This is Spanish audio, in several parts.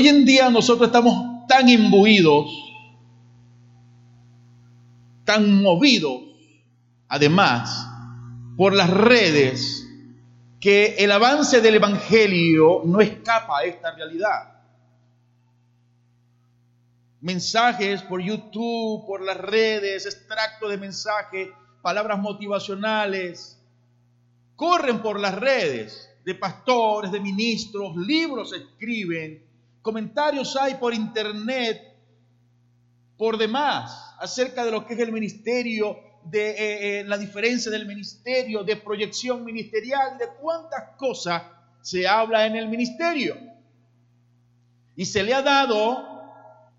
Hoy en día nosotros estamos tan imbuidos, tan movidos, además, por las redes, que el avance del Evangelio no escapa a esta realidad. Mensajes por YouTube, por las redes, extractos de mensajes, palabras motivacionales, corren por las redes de pastores, de ministros, libros escriben, comentarios hay por internet, por demás, acerca de lo que es el ministerio, de eh, eh, la diferencia del ministerio, de proyección ministerial, de cuántas cosas se habla en el ministerio. Y se le ha dado,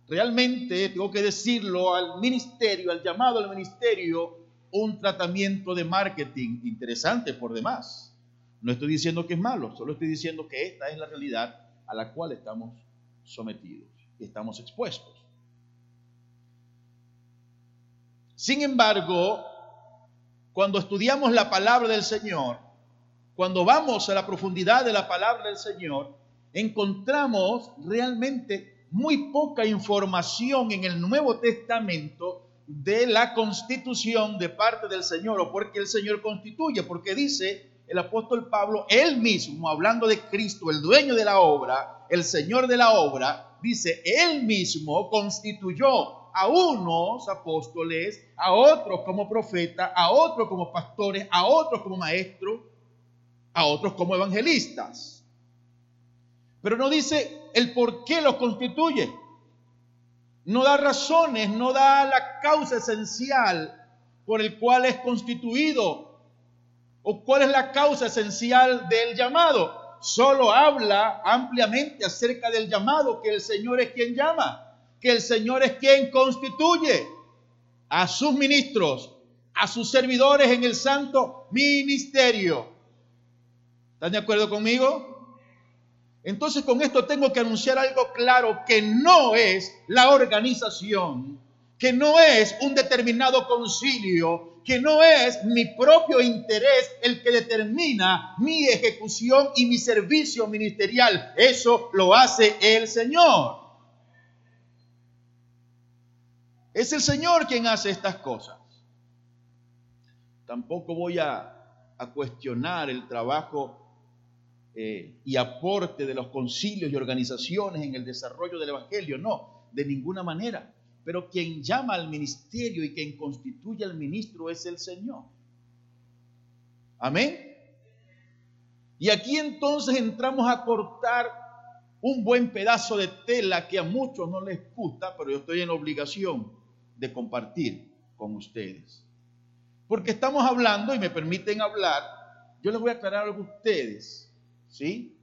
realmente, tengo que decirlo, al ministerio, al llamado al ministerio, un tratamiento de marketing interesante por demás. No estoy diciendo que es malo, solo estoy diciendo que esta es la realidad a la cual estamos sometidos estamos expuestos. Sin embargo, cuando estudiamos la palabra del Señor, cuando vamos a la profundidad de la palabra del Señor, encontramos realmente muy poca información en el Nuevo Testamento de la constitución de parte del Señor o porque el Señor constituye, porque dice el apóstol Pablo, él mismo, hablando de Cristo, el dueño de la obra, el Señor de la obra, dice, él mismo constituyó a unos apóstoles, a otros como profetas, a otros como pastores, a otros como maestros, a otros como evangelistas. Pero no dice el por qué los constituye. No da razones, no da la causa esencial por el cual es constituido ¿O cuál es la causa esencial del llamado? Solo habla ampliamente acerca del llamado, que el Señor es quien llama, que el Señor es quien constituye a sus ministros, a sus servidores en el santo ministerio. ¿Están de acuerdo conmigo? Entonces con esto tengo que anunciar algo claro, que no es la organización, que no es un determinado concilio, que no es mi propio interés el que determina mi ejecución y mi servicio ministerial. Eso lo hace el Señor. Es el Señor quien hace estas cosas. Tampoco voy a, cuestionar el trabajo eh, y aporte de los concilios y organizaciones en el desarrollo del Evangelio. No, de ninguna manera. Pero quien llama al ministerio y quien constituye al ministro es el Señor. Amén. Y aquí entonces entramos a cortar un buen pedazo de tela que a muchos no les gusta, pero yo estoy en obligación de compartir con ustedes. Porque estamos hablando, y me permiten hablar, yo les voy a aclarar algo a ustedes, ¿sí?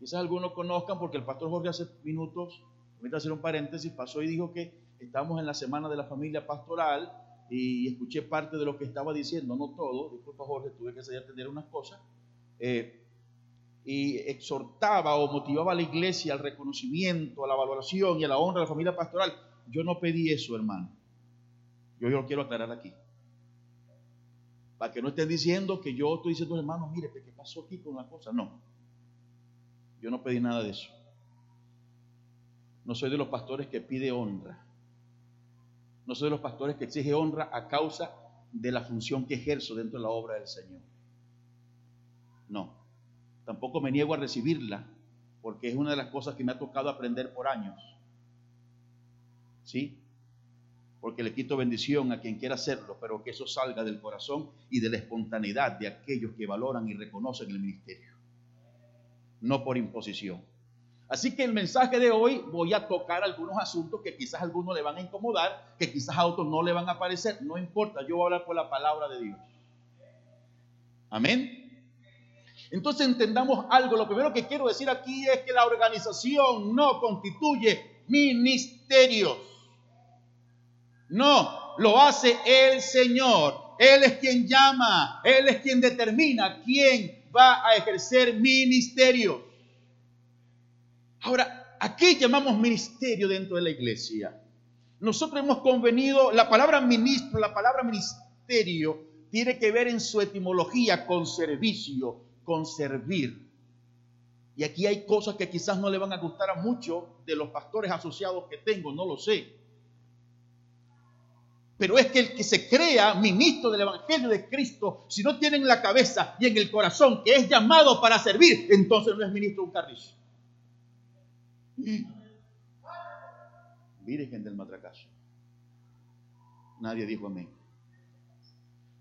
Quizás algunos conozcan, porque el pastor Jorge hace minutos, a hacer un paréntesis, pasó y dijo que estamos en la semana de la familia pastoral y escuché parte de lo que estaba diciendo, no todo, disculpa Jorge, tuve que salir a atender unas cosas, eh, y exhortaba o motivaba a la iglesia al reconocimiento, a la valoración y a la honra de la familia pastoral. Yo no pedí eso, hermano. Yo, lo quiero aclarar aquí. Para que no estén diciendo que yo estoy diciendo, hermano, mire, ¿qué pasó aquí con la cosa? No. Yo no pedí nada de eso. No soy de los pastores que pide honra. No soy de los pastores que exige honra a causa de la función que ejerzo dentro de la obra del Señor. No. Tampoco me niego a recibirla, porque es una de las cosas que me ha tocado aprender por años. ¿Sí? Porque le quito bendición a quien quiera hacerlo, pero que eso salga del corazón y de la espontaneidad de aquellos que valoran y reconocen el ministerio. No por imposición. Así que el mensaje de hoy voy a tocar algunos asuntos que quizás a algunos le van a incomodar, que quizás a otros no le van a parecer. No importa, yo voy a hablar por la palabra de Dios. Amén. Entonces entendamos algo. Lo primero que quiero decir aquí es que la organización no constituye ministerios. No, lo hace el Señor. Él es quien llama, Él es quien determina quién va a ejercer ministerios. Ahora, aquí llamamos ministerio dentro de la iglesia? Nosotros hemos convenido, la palabra ministro, la palabra ministerio, tiene que ver en su etimología con servicio, con servir. Y aquí hay cosas que quizás no le van a gustar a muchos de los pastores asociados que tengo, no lo sé. Pero es que el que se crea ministro del Evangelio de Cristo, si no tiene en la cabeza y en el corazón que es llamado para servir, entonces no es ministro de un carrizo. Virgen del matracazo. Nadie dijo amén.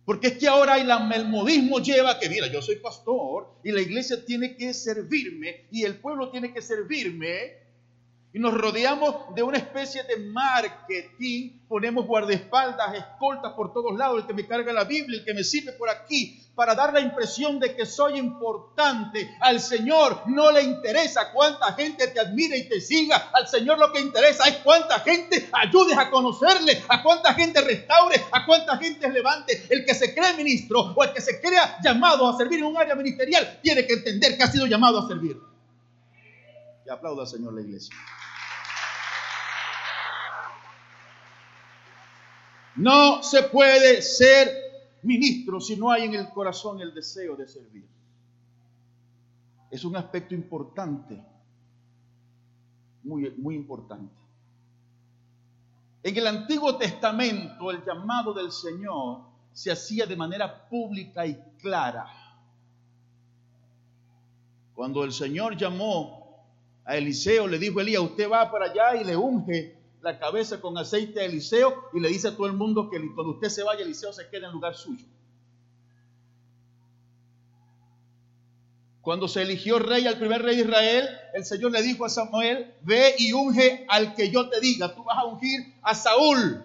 Porque es que ahora el modismo lleva que, mira, yo soy pastor y la iglesia tiene que servirme y el pueblo tiene que servirme y nos rodeamos de una especie de marketing, ponemos guardaespaldas, escoltas por todos lados, el que me carga la Biblia, el que me sirve por aquí, para dar la impresión de que soy importante. Al Señor no le interesa cuánta gente te admire y te siga. Al Señor lo que interesa es cuánta gente ayudes a conocerle, a cuánta gente restaure, a cuánta gente levante. El que se cree ministro o el que se crea llamado a servir en un área ministerial tiene que entender que ha sido llamado a servir. Y aplauda al Señor la iglesia. No se puede ser ministro si no hay en el corazón el deseo de servir. Es un aspecto importante, muy, muy importante. En el Antiguo Testamento el llamado del Señor se hacía de manera pública y clara. Cuando el Señor llamó a Eliseo, le dijo Elías, usted va para allá y le unge la cabeza con aceite de Eliseo y le dice a todo el mundo que cuando usted se vaya, Eliseo se quede en lugar suyo. Cuando se eligió rey al primer rey de Israel, el Señor le dijo a Samuel, ve y unge al que yo te diga. Tú vas a ungir a Saúl.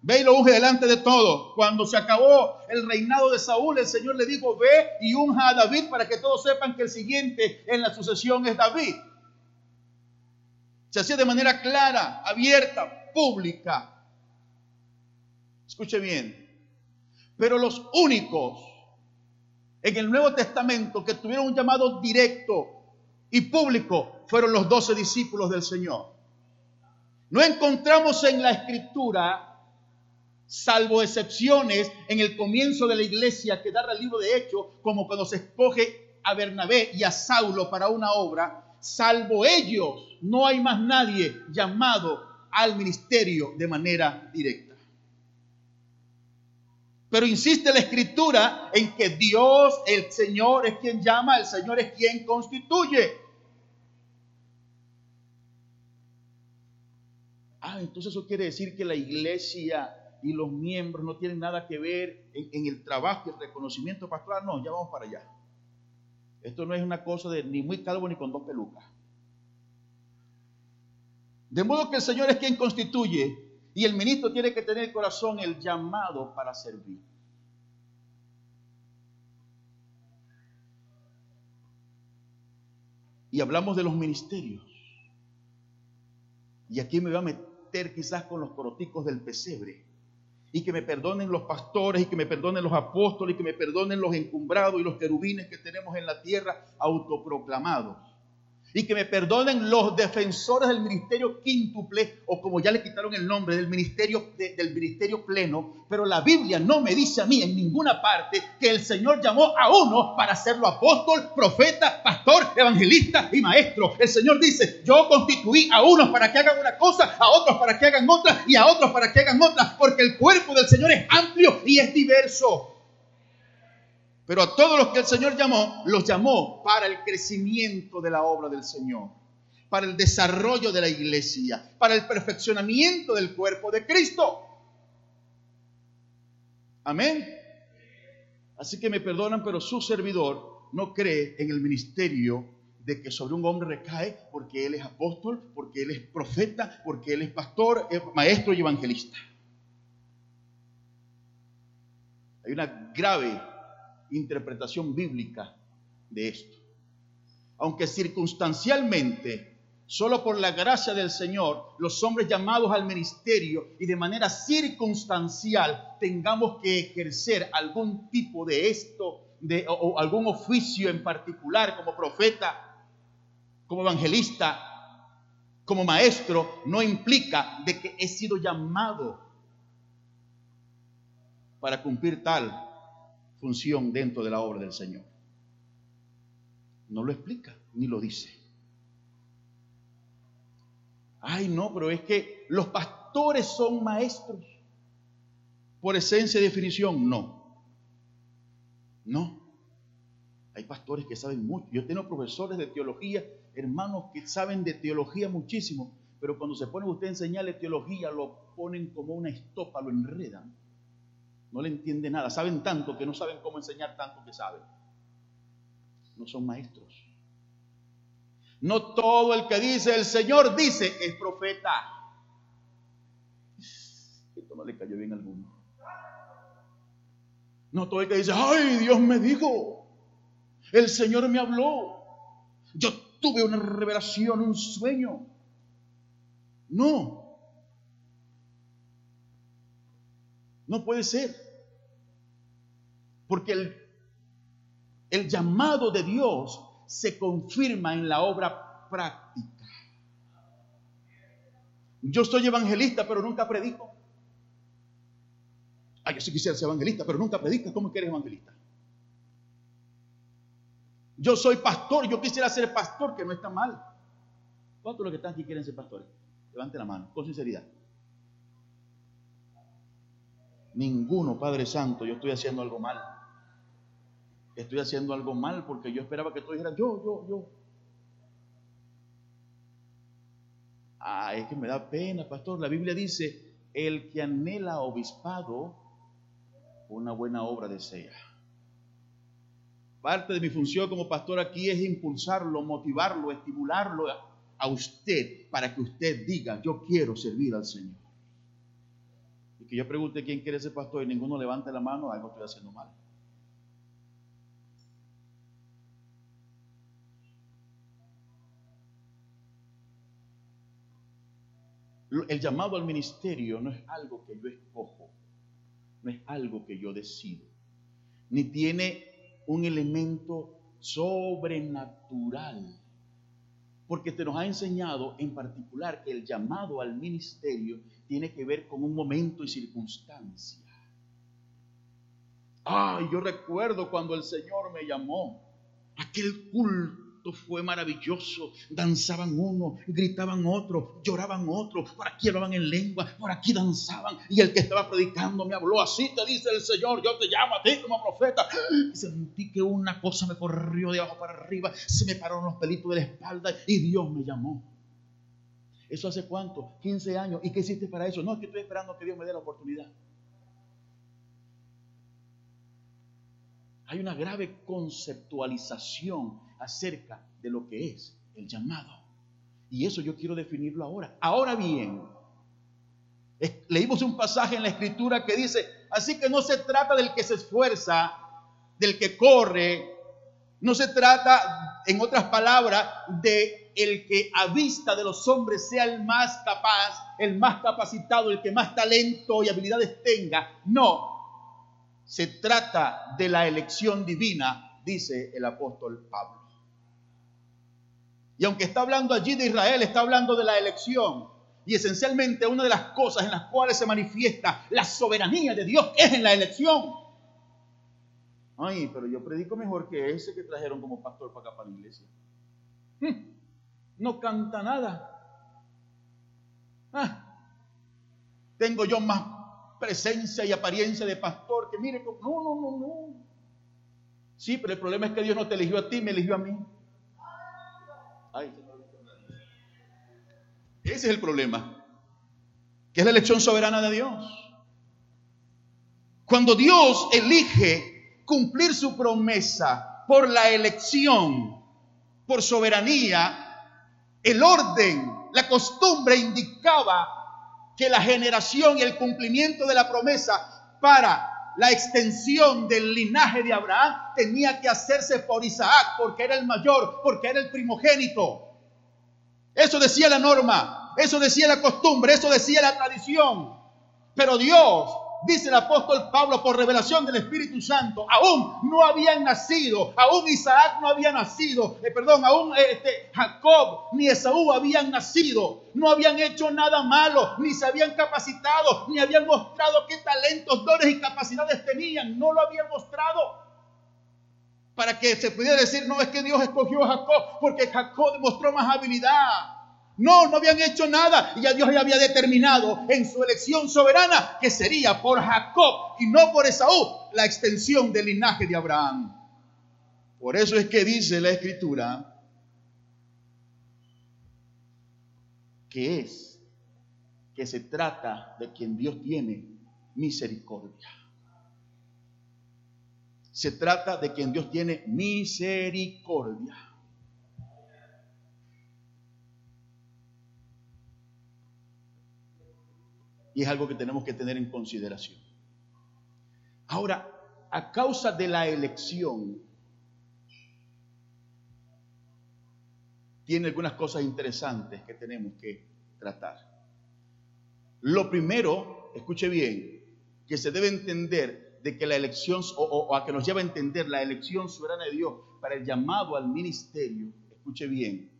Ve y lo unge delante de todos. Cuando se acabó el reinado de Saúl, el Señor le dijo, ve y unja a David para que todos sepan que el siguiente en la sucesión es David. Se hacía de manera clara, abierta, pública. Escuche bien. Pero los únicos en el Nuevo Testamento que tuvieron un llamado directo y público fueron los doce discípulos del Señor. No encontramos en la escritura, salvo excepciones en el comienzo de la iglesia que da el libro de Hechos, como cuando se escoge a Bernabé y a Saulo para una obra, salvo ellos, no hay más nadie llamado al ministerio de manera directa. Pero insiste la escritura en que Dios, el Señor, es quien llama, el Señor es quien constituye. Ah, entonces eso quiere decir que la iglesia y los miembros no tienen nada que ver en, el trabajo y el reconocimiento pastoral. No, ya vamos para allá. Esto no es una cosa de ni muy calvo ni con dos pelucas. De modo que el Señor es quien constituye y el ministro tiene que tener el corazón el llamado para servir. Y hablamos de los ministerios. Y aquí me voy a meter quizás con los coroticos del pesebre y que me perdonen los pastores y que me perdonen los apóstoles y que me perdonen los encumbrados y los querubines que tenemos en la tierra autoproclamados y que me perdonen los defensores del ministerio quíntuple o como ya le quitaron el nombre del ministerio del ministerio pleno, pero la Biblia no me dice a mí en ninguna parte que el Señor llamó a uno para hacerlo apóstol, profeta, pastor, evangelista y maestro. El Señor dice, "Yo constituí a unos para que hagan una cosa, a otros para que hagan otra y a otros para que hagan otra, porque el cuerpo del Señor es amplio y es diverso." Pero a todos los que el Señor llamó, los llamó para el crecimiento de la obra del Señor, para el desarrollo de la iglesia, para el perfeccionamiento del cuerpo de Cristo. Amén. Así que me perdonan, pero su servidor no cree en el ministerio de que sobre un hombre recae porque él es apóstol, porque él es profeta, porque él es pastor, maestro y evangelista. Hay una grave interpretación bíblica de esto. Aunque circunstancialmente, solo por la gracia del Señor, los hombres llamados al ministerio y de manera circunstancial tengamos que ejercer algún tipo de esto, de, o, algún oficio en particular como profeta, como evangelista, como maestro, no implica de que he sido llamado para cumplir tal función dentro de la obra del Señor. No lo explica, ni lo dice. Ay, no, pero es que los pastores son maestros. Por esencia y definición, no. No. Hay pastores que saben mucho. Yo tengo profesores de teología, hermanos que saben de teología muchísimo, pero cuando se pone usted a enseñarle teología, lo ponen como una estopa, lo enredan. No le entiende nada. Saben tanto que no saben cómo enseñar tanto que saben. No son maestros. No todo el que dice el Señor dice es profeta. Esto no le cayó bien a alguno. No todo el que dice, ay, Dios me dijo, el Señor me habló, yo tuve una revelación, un sueño. No, no puede ser. Porque el, llamado de Dios se confirma en la obra práctica. Yo soy evangelista, pero nunca predico. Ah, yo sí quisiera ser evangelista, pero nunca predica. ¿Cómo que eres evangelista? Yo soy pastor, yo quisiera ser pastor, que no está mal. ¿Cuántos de los que están aquí quieren ser pastores? Levante la mano, con sinceridad. Ninguno, Padre Santo, yo estoy haciendo algo mal. Estoy haciendo algo mal porque yo esperaba que todos dijeran, yo, yo, yo. Ah, es que me da pena, pastor. La Biblia dice, el que anhela obispado, una buena obra desea. Parte de mi función como pastor aquí es impulsarlo, motivarlo, estimularlo a usted para que usted diga, yo quiero servir al Señor. Y que yo pregunte quién quiere ser pastor y ninguno levante la mano, algo estoy haciendo mal. El llamado al ministerio no es algo que yo escojo, no es algo que yo decido, ni tiene un elemento sobrenatural. Porque te nos ha enseñado en particular que el llamado al ministerio tiene que ver con un momento y circunstancia. Ay, yo recuerdo cuando el Señor me llamó, aquel culto fue maravilloso. Danzaban uno, gritaban otro, lloraban otro, por aquí hablaban en lengua, por aquí danzaban. Y el que estaba predicando me habló así, te dice el Señor, yo te llamo a ti como profeta. Y sentí que una cosa me corrió de abajo para arriba, se me pararon los pelitos de la espalda y Dios me llamó. ¿Eso hace cuánto? 15 años. ¿Y qué hiciste para eso? No, es que estoy esperando que Dios me dé la oportunidad. Hay una grave conceptualización acerca de lo que es el llamado. Y eso yo quiero definirlo ahora. Ahora bien, leímos un pasaje en la escritura que dice, así que no se trata del que se esfuerza, del que corre, no se trata, en otras palabras, de el que a vista de los hombres sea el más capaz, el más capacitado, el que más talento y habilidades tenga. No, se trata de la elección divina, dice el apóstol Pablo. Aunque está hablando allí de Israel, está hablando de la elección. Y esencialmente una de las cosas en las cuales se manifiesta la soberanía de Dios es en la elección. Ay, pero yo predico mejor que ese que trajeron como pastor para acá para la iglesia. Hmm, no canta nada. Ah, tengo yo más presencia y apariencia de pastor que mire, no, no, no, no. Sí, pero el problema es que Dios no te eligió a ti, me eligió a mí. Ese es el problema. Que es la elección soberana de Dios. Cuando Dios elige cumplir su promesa por la elección, por soberanía, el orden, la costumbre indicaba que la generación y el cumplimiento de la promesa para la extensión del linaje de Abraham tenía que hacerse por Isaac, porque era el mayor, porque era el primogénito. Eso decía la norma, eso decía la costumbre, eso decía la tradición. Pero Dios dice el apóstol Pablo por revelación del Espíritu Santo, aún no habían nacido, aún Isaac no había nacido, eh, perdón, aún eh, este, Jacob ni Esaú habían nacido, no habían hecho nada malo, ni se habían capacitado, ni habían mostrado qué talentos, dones y capacidades tenían, no lo habían mostrado. para que se pudiera decir, no, es que Dios escogió a Jacob porque Jacob demostró más habilidad. No, no habían hecho nada y ya Dios ya había determinado en su elección soberana que sería por Jacob y no por Esaú la extensión del linaje de Abraham. Por eso es que dice la escritura que es que se trata de quien Dios tiene misericordia. Se trata de quien Dios tiene misericordia. Y es algo que tenemos que tener en consideración. Ahora, a causa de la elección, tiene algunas cosas interesantes que tenemos que tratar. Lo primero, escuche bien, que se debe entender de que la elección, o, a que nos lleva a entender la elección soberana de Dios para el llamado al ministerio, escuche bien,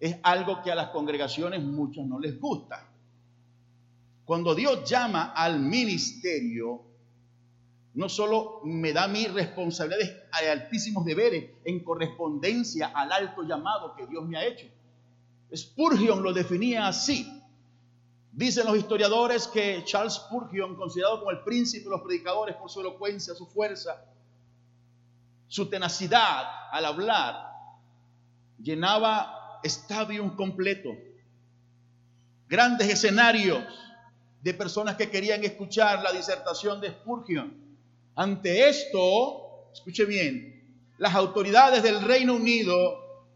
es algo que a las congregaciones muchos no les gusta. Cuando Dios llama al ministerio, no solo me da mis responsabilidades de altísimos deberes en correspondencia al alto llamado que Dios me ha hecho. Spurgeon lo definía así. Dicen los historiadores que Charles Spurgeon, considerado como el príncipe de los predicadores por su elocuencia, su fuerza, su tenacidad al hablar, llenaba estadios completos, grandes escenarios de personas que querían escuchar la disertación de Spurgeon. Ante esto, escuche bien, las autoridades del Reino Unido,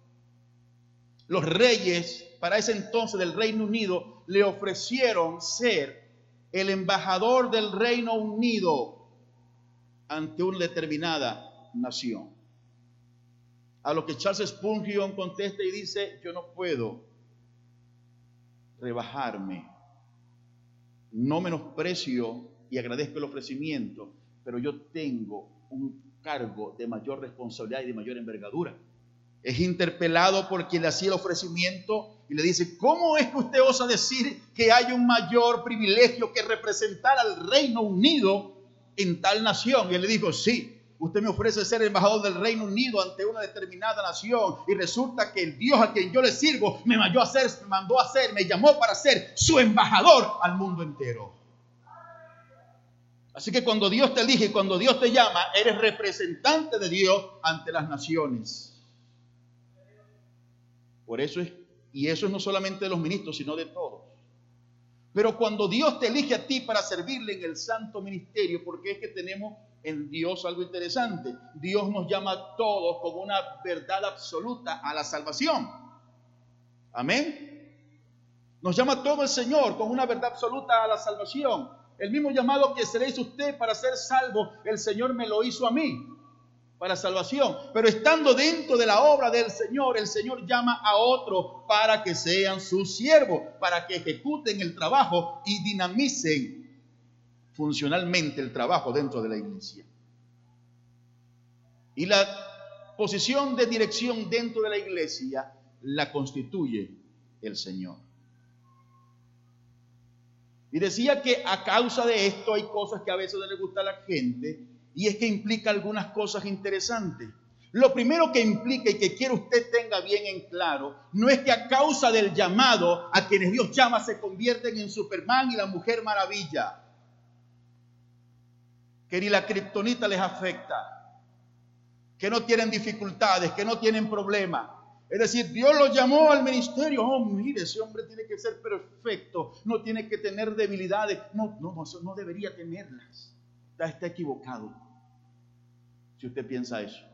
los reyes para ese entonces del Reino Unido, le ofrecieron ser el embajador del Reino Unido ante una determinada nación. A lo que Charles Spurgeon contesta y dice, yo no puedo rebajarme, no menosprecio y agradezco el ofrecimiento, pero yo tengo un cargo de mayor responsabilidad y de mayor envergadura. Es interpelado por quien le hacía el ofrecimiento y le dice, ¿cómo es que usted osa decir que hay un mayor privilegio que representar al Reino Unido en tal nación? Y él le dijo, sí, usted me ofrece ser embajador del Reino Unido ante una determinada nación y resulta que el Dios a quien yo le sirvo me mandó a ser, me mandó me llamó para ser su embajador al mundo entero. Así que cuando Dios te elige, cuando Dios te llama, eres representante de Dios ante las naciones. Por eso es, y eso es no solamente de los ministros, sino de todos. Pero cuando Dios te elige a ti para servirle en el santo ministerio, porque es que tenemos en Dios algo interesante. Dios nos llama a todos como una verdad absoluta a la salvación. Amén. Nos llama todo el Señor con una verdad absoluta a la salvación. El mismo llamado que se le hizo usted para ser salvo, el Señor me lo hizo a mí para salvación. Pero estando dentro de la obra del Señor, el Señor llama a otro para que sean sus siervos, para que ejecuten el trabajo y dinamicen funcionalmente el trabajo dentro de la iglesia. Y la posición de dirección dentro de la iglesia la constituye el Señor. Y decía que a causa de esto hay cosas que a veces no le gusta a la gente y es que implica algunas cosas interesantes. Lo primero que implica y que quiero usted tenga bien en claro, no es que a causa del llamado a quienes Dios llama se convierten en Superman y la Mujer Maravilla. Que ni la kriptonita les afecta. Que no tienen dificultades, que no tienen problemas. Es decir, Dios lo llamó al ministerio. Oh, mire, ese hombre tiene que ser perfecto, no tiene que tener debilidades. No, no, no, no debería tenerlas. Está, equivocado. Si usted piensa eso.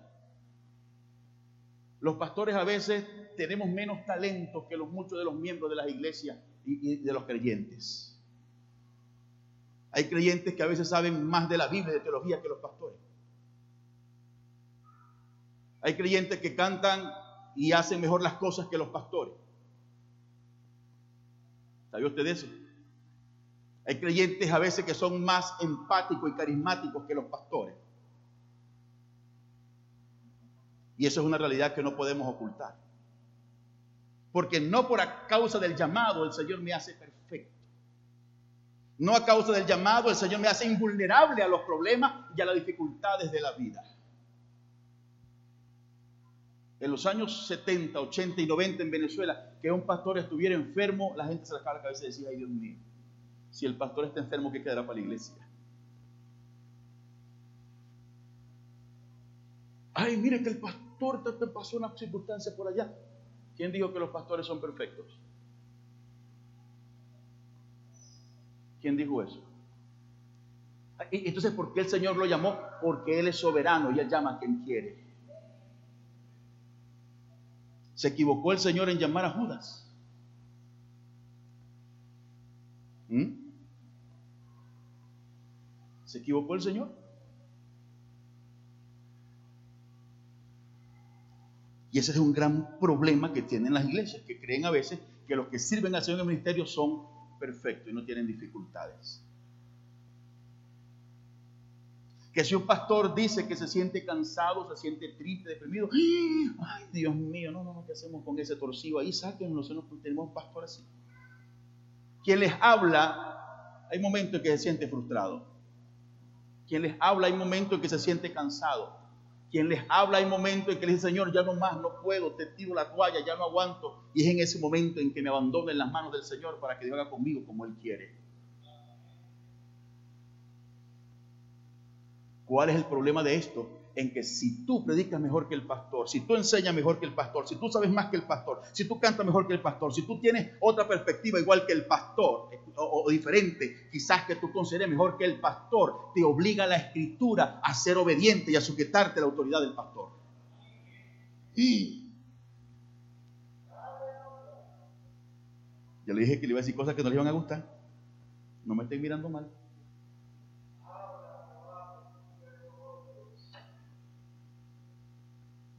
Los pastores a veces tenemos menos talento que los, muchos de los miembros de las iglesias y de los creyentes. Hay creyentes que a veces saben más de la Biblia y de teología que los pastores. Hay creyentes que cantan y hacen mejor las cosas que los pastores. ¿Sabía usted eso? Hay creyentes a veces que son más empáticos y carismáticos que los pastores. Y eso es una realidad que no podemos ocultar. Porque no por causa del llamado el Señor me hace perfecto. No a causa del llamado el Señor me hace invulnerable a los problemas y a las dificultades de la vida. en los años 70, 80 y 90 en Venezuela, que un pastor estuviera enfermo, la gente se sacaba la cabeza y decía, ay Dios mío, si el pastor está enfermo, ¿qué quedará para la iglesia? Ay, mire que el pastor te pasó una circunstancia por allá. ¿Quién dijo que los pastores son perfectos? ¿Quién dijo eso? Entonces, ¿por qué el Señor lo llamó? Porque Él es soberano y Él llama a quien quiere. Se equivocó el Señor en llamar a Judas. ¿Mm? ¿Se equivocó el Señor? Y ese es un gran problema que tienen las iglesias, que creen a veces que los que sirven al Señor en el ministerio son perfectos y no tienen dificultades. Que si un pastor dice que se siente cansado, se siente triste, deprimido, ay Dios mío, no, no, ¿qué hacemos con ese torcido ahí? Sáquenlo, tenemos un pastor así. Quien les habla, hay momentos en que se siente frustrado. Quien les habla, hay momentos en que se siente cansado. Quien les habla, hay momentos en que le dice, Señor, ya no más, no puedo, te tiro la toalla, ya no aguanto. Y es en ese momento en que me abandono en las manos del Señor para que Dios haga conmigo como Él quiere. ¿Cuál es el problema de esto? En que si tú predicas mejor que el pastor, si tú enseñas mejor que el pastor, si tú sabes más que el pastor, si tú cantas mejor que el pastor, si tú tienes otra perspectiva igual que el pastor o, diferente, quizás que tú consideres mejor que el pastor, te obliga la escritura a ser obediente y a sujetarte a la autoridad del pastor. Y yo le dije que le iba a decir cosas que no le iban a gustar. No me estén mirando mal.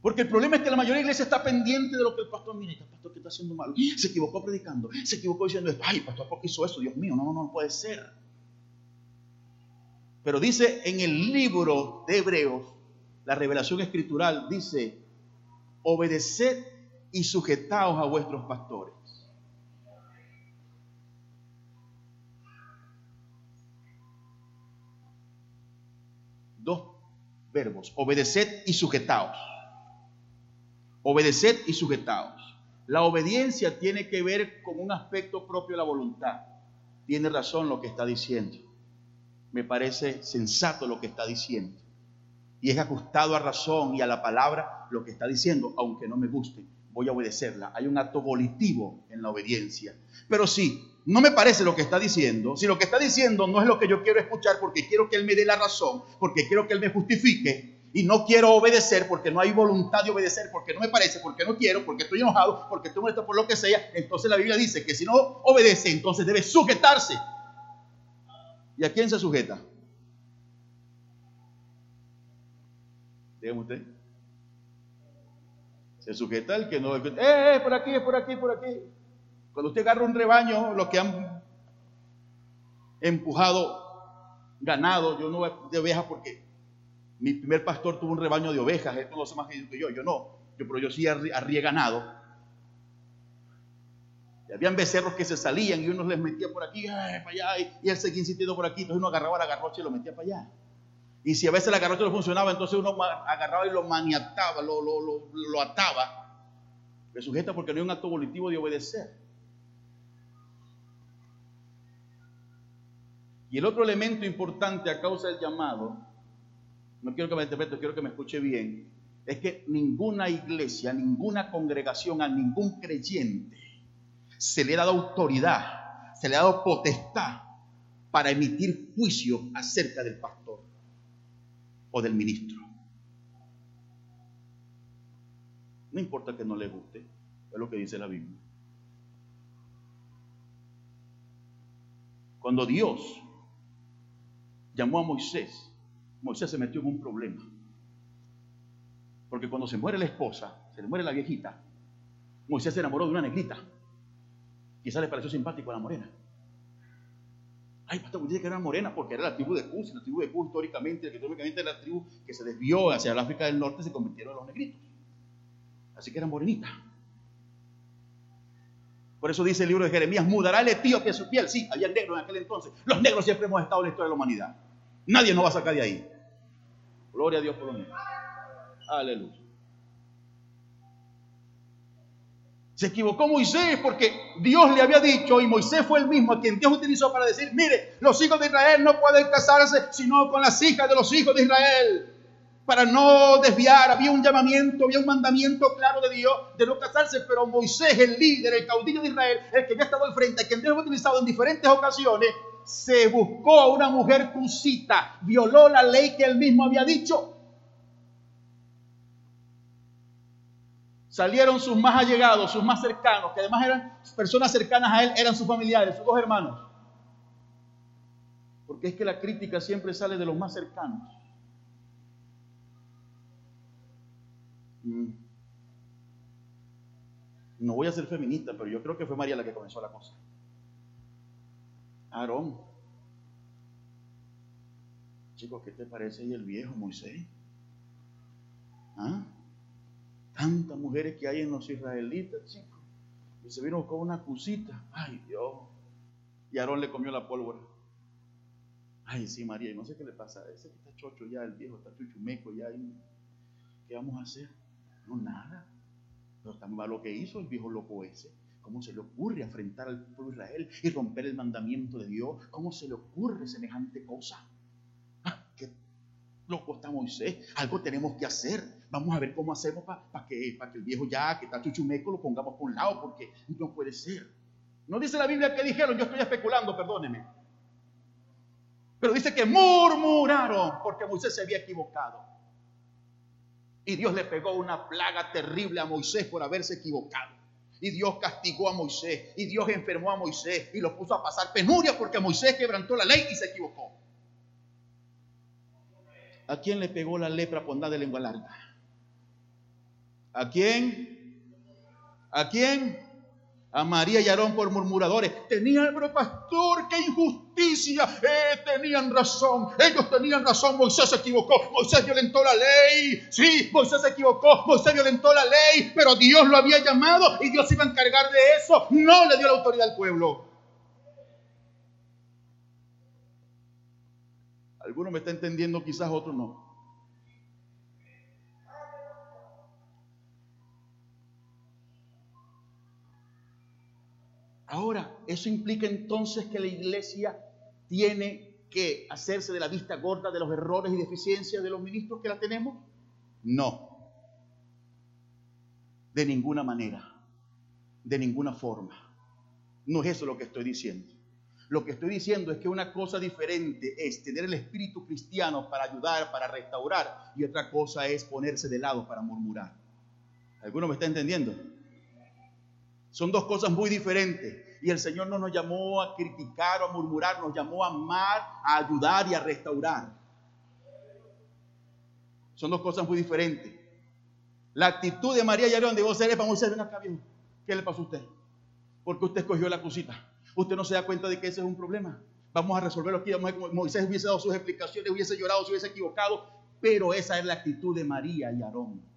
Porque el problema es que la mayoría de la iglesia está pendiente de lo que el pastor mira, el pastor que está haciendo mal, se equivocó predicando, se equivocó diciendo esto, ay, pastor, ¿por qué hizo eso? Dios mío, no, no, no puede ser. Pero dice en el libro de Hebreos, la revelación escritural, dice, obedeced y sujetaos a vuestros pastores. Dos verbos, obedeced y sujetaos. Obedeced y sujetaos. La obediencia tiene que ver con un aspecto propio de la voluntad. Tiene razón lo que está diciendo. Me parece sensato lo que está diciendo. Y es ajustado a razón y a la palabra lo que está diciendo, aunque no me guste. Voy a obedecerla. Hay un acto volitivo en la obediencia. Pero si no me parece lo que está diciendo, si lo que está diciendo no es lo que yo quiero escuchar porque quiero que Él me dé la razón, porque quiero que Él me justifique, y no quiero obedecer porque no hay voluntad de obedecer, porque no me parece, porque no quiero, porque estoy enojado, porque estoy molesto por lo que sea, entonces la Biblia dice que si no obedece, entonces debe sujetarse. ¿Y a quién se sujeta? Dígame usted. Se sujeta al que no. ¡Eh, eh! Por aquí, por aquí, por aquí. Cuando usted agarra un rebaño, los que han empujado ganado, yo no de ovejas porque mi primer pastor tuvo un rebaño de ovejas, él no lo más que yo, yo no, yo, pero yo sí arrié ganado. Y habían becerros que se salían y uno les metía por aquí, para allá, y, él seguía insistiendo por aquí, entonces uno agarraba la garrocha y lo metía para allá. Y si a veces la garrocha no funcionaba, entonces uno agarraba y lo maniataba, lo, lo, lo, lo ataba. Le sujeta porque no hay un acto volitivo de obedecer. Y el otro elemento importante a causa del llamado no quiero que me interprete, quiero que me escuche bien, es que ninguna iglesia, ninguna congregación, a ningún creyente se le ha dado autoridad, se le ha dado potestad para emitir juicio acerca del pastor o del ministro. No importa que no le guste, es lo que dice la Biblia. Cuando Dios llamó a Moisés Moisés se metió en un problema. Porque cuando se muere la esposa, se le muere la viejita, Moisés se enamoró de una negrita. Quizás le pareció simpático a la morena. Ay, pastor, usted que era morena porque era la tribu de Cus, la tribu de Cus históricamente, históricamente era la tribu que se desvió hacia el África del Norte, se convirtieron en los negritos. Así que era morenita. Por eso dice el libro de Jeremías, mudará el etíope su piel. Sí, había negros en aquel entonces. Los negros siempre hemos estado en la historia de la humanidad. Nadie nos va a sacar de ahí. Gloria a Dios por lo. Aleluya. Se equivocó Moisés porque Dios le había dicho y Moisés fue el mismo a quien Dios utilizó para decir, mire, los hijos de Israel no pueden casarse sino con las hijas de los hijos de Israel. Para no desviar, había un llamamiento, había un mandamiento claro de Dios de no casarse, pero Moisés, el líder, el caudillo de Israel, el que había estado al frente, a quien Dios había utilizado en diferentes ocasiones, se buscó a una mujer cusita, violó la ley que él mismo había dicho salieron sus más allegados, sus más cercanos, que además eran personas cercanas a él, eran sus familiares, sus dos hermanos. Porque es que la crítica siempre sale de los más cercanos. Mm. No voy a ser feminista, pero yo creo que fue María la que comenzó la cosa. Aarón. Chicos, ¿qué te parece ahí el viejo Moisés? ¿Ah? tantas mujeres que hay en los israelitas, chicos. Y se vino con una cosita. Ay, Dios. Y Aarón le comió la pólvora. Ay, sí, María, y no sé qué le pasa. Ese que está chocho ya, el viejo está chuchumeco ya. ¿Qué vamos a hacer? No, nada. Pero tan malo que hizo el viejo loco ese. ¿Cómo se le ocurre afrentar al pueblo de Israel y romper el mandamiento de Dios? ¿Cómo se le ocurre semejante cosa? Ah, qué loco está Moisés. Algo tenemos que hacer. Vamos a ver cómo hacemos para que, que el viejo ya, que está chuchumeco, lo pongamos por un lado, porque no puede ser. No dice la Biblia que dijeron, yo estoy especulando, perdóneme. Pero dice que murmuraron porque Moisés se había equivocado. Y Dios le pegó una plaga terrible a Moisés por haberse equivocado. Y Dios castigó a Moisés. Y Dios enfermó a Moisés. Y lo puso a pasar penuria porque Moisés quebrantó la ley y se equivocó. ¿A quién le pegó la lepra por andar de lengua larga? ¿A quién? ¿A quién? A María y Aarón por murmuradores. Tenían, pero pastor, qué injusticia. Eh, tenían razón. Ellos tenían razón. Moisés se equivocó. Moisés violentó la ley. Sí, Moisés se equivocó. Moisés violentó la ley. Pero Dios lo había llamado y Dios iba a encargar de eso. No le dio la autoridad al pueblo. Algunos me está entendiendo, quizás otros no. Ahora, ¿eso implica entonces que la iglesia tiene que hacerse de la vista gorda de los errores y deficiencias de los ministros que la tenemos? No. De ninguna manera. De ninguna forma. No es eso lo que estoy diciendo. Lo que estoy diciendo es que una cosa diferente es tener el espíritu cristiano para ayudar, para restaurar, y otra cosa es ponerse de lado para murmurar. ¿Alguno me está entendiendo? Son dos cosas muy diferentes. Y el Señor no nos llamó a criticar o a murmurar, nos llamó a amar, a ayudar y a restaurar. Son dos cosas muy diferentes. La actitud de María y Aarón de vos ser para Moisés, ven acá. ¿Qué le pasó a usted? Porque usted escogió la cosita. Usted no se da cuenta de que ese es un problema. Vamos a resolverlo aquí. Moisés hubiese dado sus explicaciones, hubiese llorado, se hubiese equivocado. Pero esa es la actitud de María y Aarón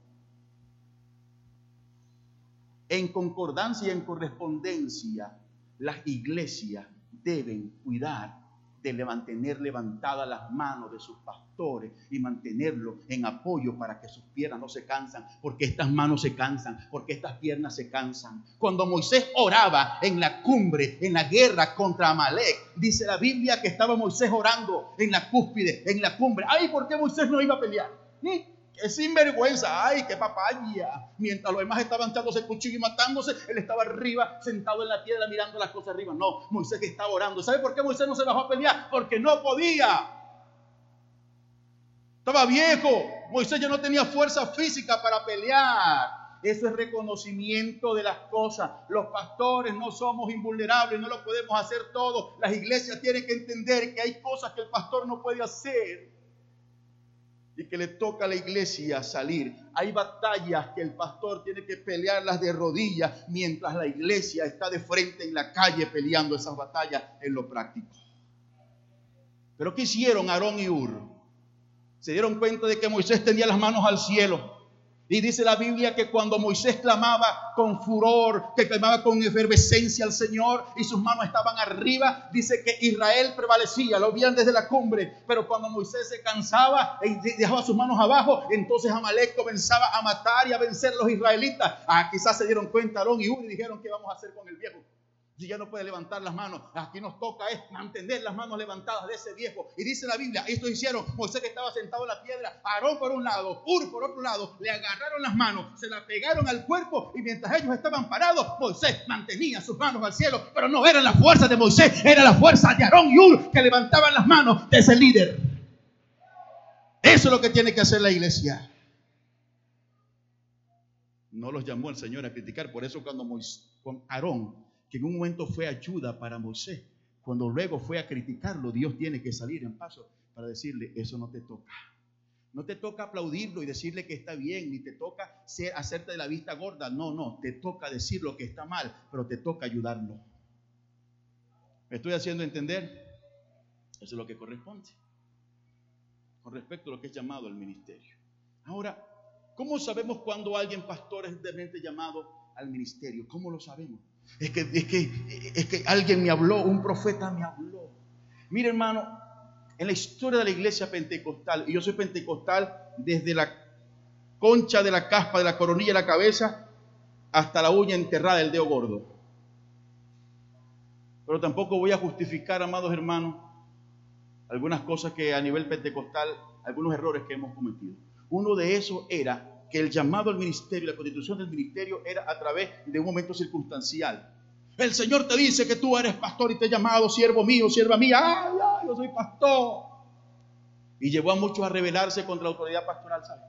en concordancia y en correspondencia, las iglesias deben cuidar de mantener levantadas las manos de sus pastores y mantenerlo en apoyo para que sus piernas no se cansan, porque estas manos se cansan, porque estas piernas se cansan. Cuando Moisés oraba en la cumbre, en la guerra contra Amalek, dice la Biblia que estaba Moisés orando en la cúspide, en la cumbre. Ay, ¿por qué Moisés no iba a pelear? Qué sinvergüenza, ay, qué papaya. Mientras los demás estaban echándose cuchillo y matándose, él estaba arriba, sentado en la piedra, mirando las cosas arriba. No, Moisés estaba orando. ¿Sabe por qué Moisés no se bajó a pelear? Porque no podía. Estaba viejo. Moisés ya no tenía fuerza física para pelear. Eso es reconocimiento de las cosas. Los pastores no somos invulnerables, no lo podemos hacer todo. Las iglesias tienen que entender que hay cosas que el pastor no puede hacer y que le toca a la iglesia salir. Hay batallas que el pastor tiene que pelearlas de rodillas mientras la iglesia está de frente en la calle peleando esas batallas en lo práctico. Pero ¿qué hicieron Aarón y Ur? Se dieron cuenta de que Moisés tenía las manos al cielo Y dice la Biblia que cuando Moisés clamaba con furor, que clamaba con efervescencia al Señor y sus manos estaban arriba, dice que Israel prevalecía, lo veían desde la cumbre. Pero cuando Moisés se cansaba y dejaba sus manos abajo, entonces Amalek comenzaba a matar y a vencer a los israelitas. Ah, quizás se dieron cuenta Aarón y Uri y dijeron, ¿qué vamos a hacer con el viejo? Si ya no puede levantar las manos, aquí nos toca es mantener las manos levantadas de ese viejo. Y dice la Biblia, esto hicieron Moisés que estaba sentado en la piedra, Aarón por un lado, Ur por otro lado, le agarraron las manos, se la pegaron al cuerpo y mientras ellos estaban parados, Moisés mantenía sus manos al cielo, pero no era la fuerza de Moisés, era la fuerza de Aarón y Ur que levantaban las manos de ese líder. Eso es lo que tiene que hacer la iglesia. No los llamó el Señor a criticar, por eso cuando Moisés, con Aarón que en un momento fue ayuda para Moisés, cuando luego fue a criticarlo, Dios tiene que salir en paso para decirle, eso no te toca. No te toca aplaudirlo y decirle que está bien, ni te toca ser, hacerte de la vista gorda. No, no, te toca decir lo que está mal, pero te toca ayudarlo. ¿Me estoy haciendo entender? Eso es lo que corresponde. Con respecto a lo que es llamado al ministerio. Ahora, ¿cómo sabemos cuando alguien pastor es realmente llamado al ministerio? ¿Cómo lo sabemos? Es que, es que, es que alguien me habló, un profeta me habló. Mire hermano, en la historia de la iglesia pentecostal, y yo soy pentecostal desde la concha de la caspa, de la coronilla de la cabeza, hasta la uña enterrada del dedo gordo. Pero tampoco voy a justificar, amados hermanos, algunas cosas que a nivel pentecostal, algunos errores que hemos cometido. Uno de esos era que el llamado al ministerio, la constitución del ministerio era a través de un momento circunstancial. El Señor te dice que tú eres pastor y te he llamado siervo mío, sierva mía. ¡Ay, ay, yo soy pastor! Y llevó a muchos a rebelarse contra la autoridad pastoral, ¿sabes?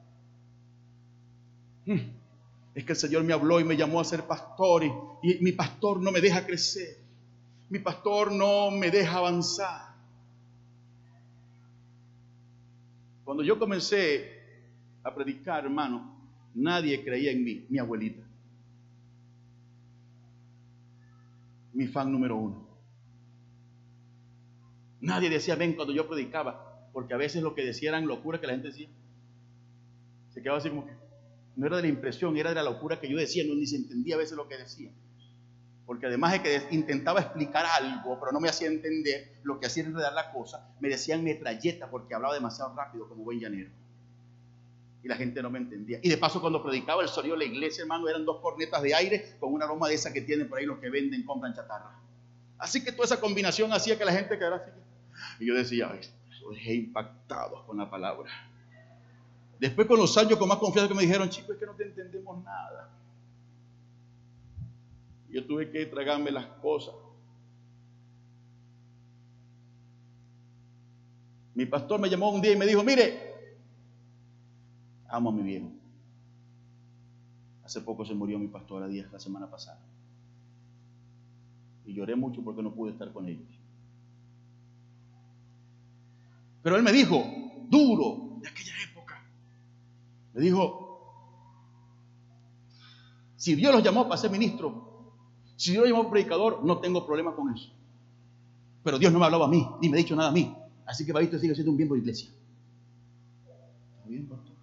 Hmm. Es que el Señor me habló y me llamó a ser pastor y, y mi pastor no me deja crecer. Mi pastor no me deja avanzar. Cuando yo comencé a predicar, hermano, Nadie creía en mí, mi abuelita. Mi fan número uno. Nadie decía, ven cuando yo predicaba, porque a veces lo que decía eran locuras que la gente decía. Se quedaba así como que, no era de la impresión, era de la locura que yo decía, no ni se entendía a veces lo que decía. Porque además de que intentaba explicar algo, pero no me hacía entender, lo que hacía enredar la cosa, me decían metralleta porque hablaba demasiado rápido como buen llanero y la gente no me entendía. Y de paso, cuando predicaba el sonido de la iglesia, hermano, eran dos cornetas de aire con una aroma de esa que tienen por ahí los que venden, compran chatarra. Así que toda esa combinación hacía que la gente quedara así. Y yo decía, dejé impactado con la palabra. Después, con los años, con más confianza, que me dijeron, chicos, es que no te entendemos nada. Yo tuve que tragarme las cosas. Mi pastor me llamó un día y me dijo, mire, Amo a mi viejo. Hace poco se murió mi pastora Díaz la semana pasada. Y lloré mucho porque no pude estar con ellos. Pero él me dijo, duro, de aquella época. Me dijo, si Dios los llamó para ser ministro, si Dios los llamó predicador, no tengo problema con eso. Pero Dios no me hablaba a mí, ni me ha dicho nada a mí. Así que Babito sigue siendo un miembro de iglesia. ¿Está bien, pastor?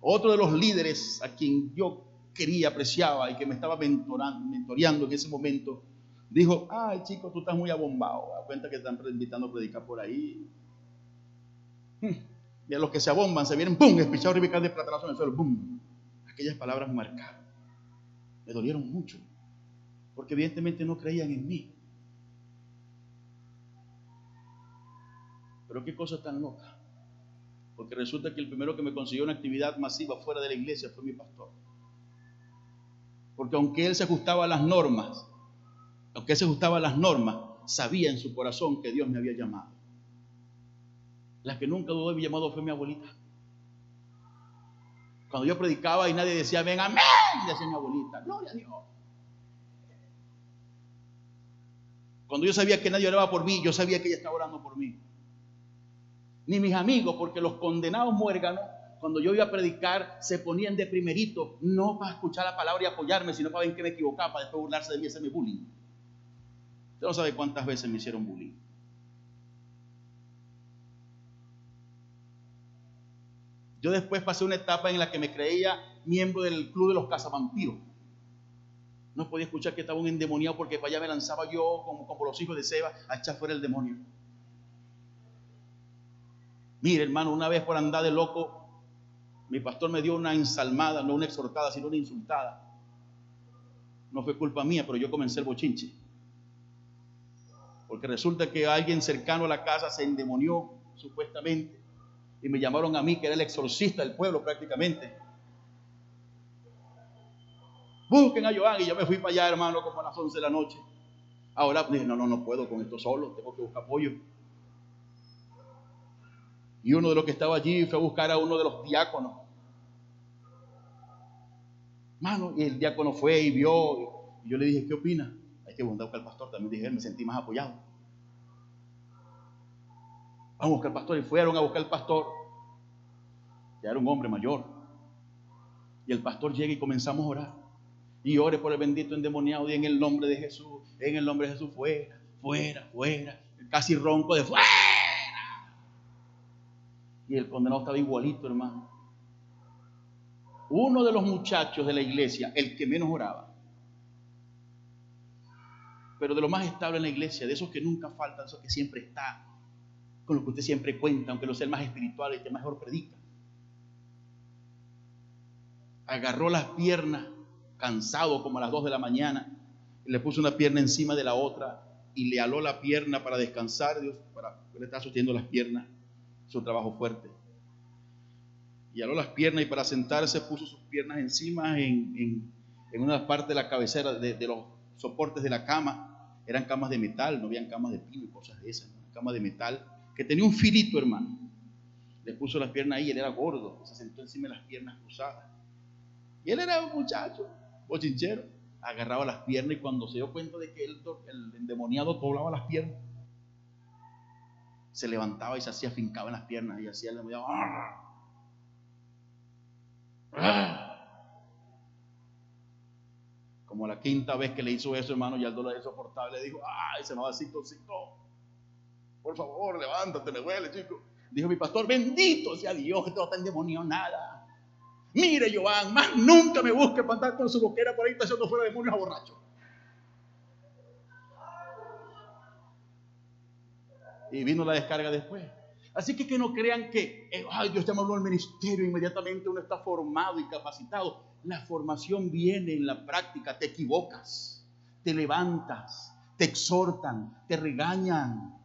Otro de los líderes a quien yo quería, apreciaba y que me estaba mentoreando en ese momento, dijo, ay chico, tú estás muy abombado, da cuenta que están invitando a predicar por ahí. Hmm. Y a los que se abomban, se vienen, ¡pum!, espichados y de platanazo en el suelo, ¡pum! Aquellas palabras marcadas. Me dolieron mucho, porque evidentemente no creían en mí. Pero qué cosa tan loca. Porque resulta que el primero que me consiguió una actividad masiva fuera de la iglesia fue mi pastor. Porque aunque él se ajustaba a las normas, aunque él se ajustaba a las normas, sabía en su corazón que Dios me había llamado. La que nunca dudó de mi llamado fue mi abuelita. Cuando yo predicaba y nadie decía, ven, amén, decía mi abuelita, gloria a Dios. Cuando yo sabía que nadie oraba por mí, yo sabía que ella estaba orando por mí ni mis amigos, porque los condenados muérganos, cuando yo iba a predicar, se ponían de primerito, no para escuchar la palabra y apoyarme, sino para ver que me equivocaba, para después burlarse de mí y hacerme bullying. Usted no sabe cuántas veces me hicieron bullying. Yo después pasé una etapa en la que me creía miembro del club de los cazavampiros. No podía escuchar que estaba un endemoniado porque para allá me lanzaba yo como, como los hijos de Seba a echar fuera el demonio. Mire, hermano, una vez por andar de loco, mi pastor me dio una ensalmada, no una exhortada, sino una insultada. No fue culpa mía, pero yo comencé el bochinche. Porque resulta que alguien cercano a la casa se endemonió, supuestamente, y me llamaron a mí, que era el exorcista del pueblo prácticamente. Busquen a Joan, y yo me fui para allá, hermano, como a las 11 de la noche. Ahora dije, no, no, no puedo con esto solo, tengo que buscar apoyo. Y uno de los que estaba allí fue a buscar a uno de los diáconos. Mano, y el diácono fue y vio. Y yo le dije, ¿qué opina? Hay que buscar al pastor. También dije, me sentí más apoyado. Vamos a buscar al pastor. Y fueron a buscar al pastor. Ya era un hombre mayor. Y el pastor llega y comenzamos a orar. Y ore por el bendito endemoniado y en el nombre de Jesús. En el nombre de Jesús, fuera, fuera, fuera. Casi ronco de fuera. Y el condenado estaba igualito, hermano. Uno de los muchachos de la iglesia, el que menos oraba, pero de lo más estable en la iglesia, de esos que nunca faltan, esos que siempre está, con los que usted siempre cuenta, aunque lo sea más espiritual, el que mejor predica. Agarró las piernas, cansado como a las 2 de la mañana, y le puso una pierna encima de la otra y le aló la pierna para descansar, Dios, para le está sosteniendo las piernas su trabajo fuerte. Y aló las piernas y para sentarse puso sus piernas encima en, una parte de la cabecera de, los soportes de la cama. Eran camas de metal, no habían camas de pino y cosas de esas, una cama de metal que tenía un filito, hermano. Le puso las piernas ahí, él era gordo, se sentó encima de las piernas cruzadas. Y él era un muchacho, bochinchero, agarraba las piernas y cuando se dio cuenta de que el, el endemoniado doblaba las piernas, se levantaba y se hacía fincaba en las piernas y hacía ¡ah! ¡Ah! Como la quinta vez que le hizo eso, hermano, ya el dolor es soportable. Le dijo, ay, se me va cito, Por favor, levántate, me duele, chico. Dijo mi pastor, bendito sea Dios, que todo está endemoniado, nada. Mire, Joan, más nunca me busque para andar con su boquera por ahí, está haciendo fuera demonios a borracho. Y vino la descarga después. Así que que no crean que, eh, ay, Dios te al ministerio, inmediatamente uno está formado y capacitado. La formación viene en la práctica, te equivocas, te levantas, te exhortan, te regañan,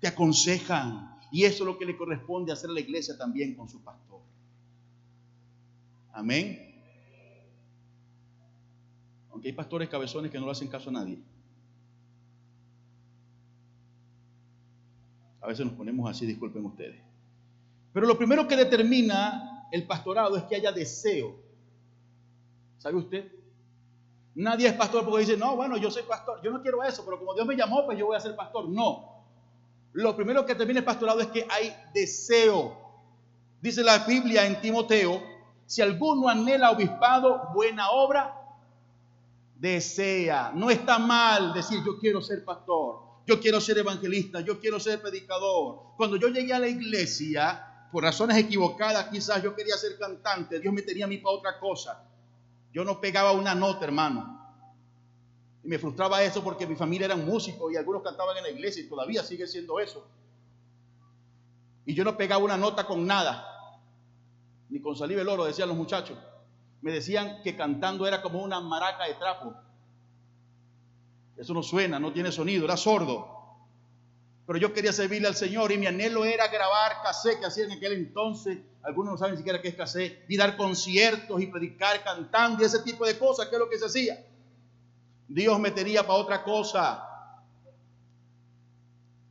te aconsejan. Y eso es lo que le corresponde hacer a la iglesia también con su pastor. Amén. Aunque hay pastores cabezones que no le hacen caso a nadie. A veces nos ponemos así, disculpen ustedes. Pero lo primero que determina el pastorado es que haya deseo. ¿Sabe usted? Nadie es pastor porque dice, no, bueno, yo soy pastor, yo no quiero eso, pero como Dios me llamó, pues yo voy a ser pastor. No. Lo primero que determina el pastorado es que hay deseo. Dice la Biblia en Timoteo, si alguno anhela obispado, buena obra, desea. No está mal decir yo quiero ser pastor yo quiero ser evangelista, yo quiero ser predicador. Cuando yo llegué a la iglesia, por razones equivocadas, quizás yo quería ser cantante, Dios me tenía a mí para otra cosa. Yo no pegaba una nota, hermano. Y me frustraba eso porque mi familia era músicos y algunos cantaban en la iglesia y todavía sigue siendo eso. Y yo no pegaba una nota con nada, ni con saliva el oro, decían los muchachos. Me decían que cantando era como una maraca de trapo. Eso no suena, no tiene sonido, era sordo. Pero yo quería servirle al Señor y mi anhelo era grabar cassette que hacía en aquel entonces. Algunos no saben siquiera qué es cassette. Y dar conciertos y predicar cantando y ese tipo de cosas, que es lo que se hacía. Dios me tenía para otra cosa.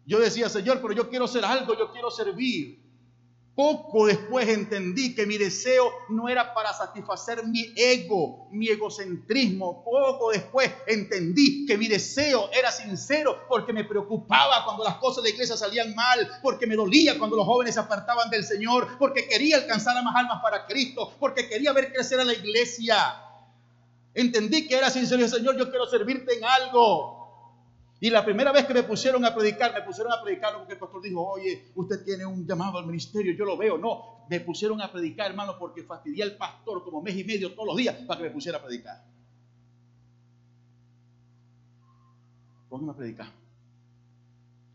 Yo decía, Señor, pero yo quiero hacer algo, yo quiero servir. Poco después entendí que mi deseo no era para satisfacer mi ego, mi egocentrismo. Poco después entendí que mi deseo era sincero porque me preocupaba cuando las cosas de la iglesia salían mal, porque me dolía cuando los jóvenes se apartaban del Señor, porque quería alcanzar a más almas para Cristo, porque quería ver crecer a la iglesia. Entendí que era sincero, Señor, yo quiero servirte en algo. Y la primera vez que me pusieron a predicar, me pusieron a predicar porque el pastor dijo, oye, usted tiene un llamado al ministerio, yo lo veo. No, me pusieron a predicar, hermano, porque fastidié al pastor como mes y medio todos los días para que me pusiera a predicar. Póngame a predicar.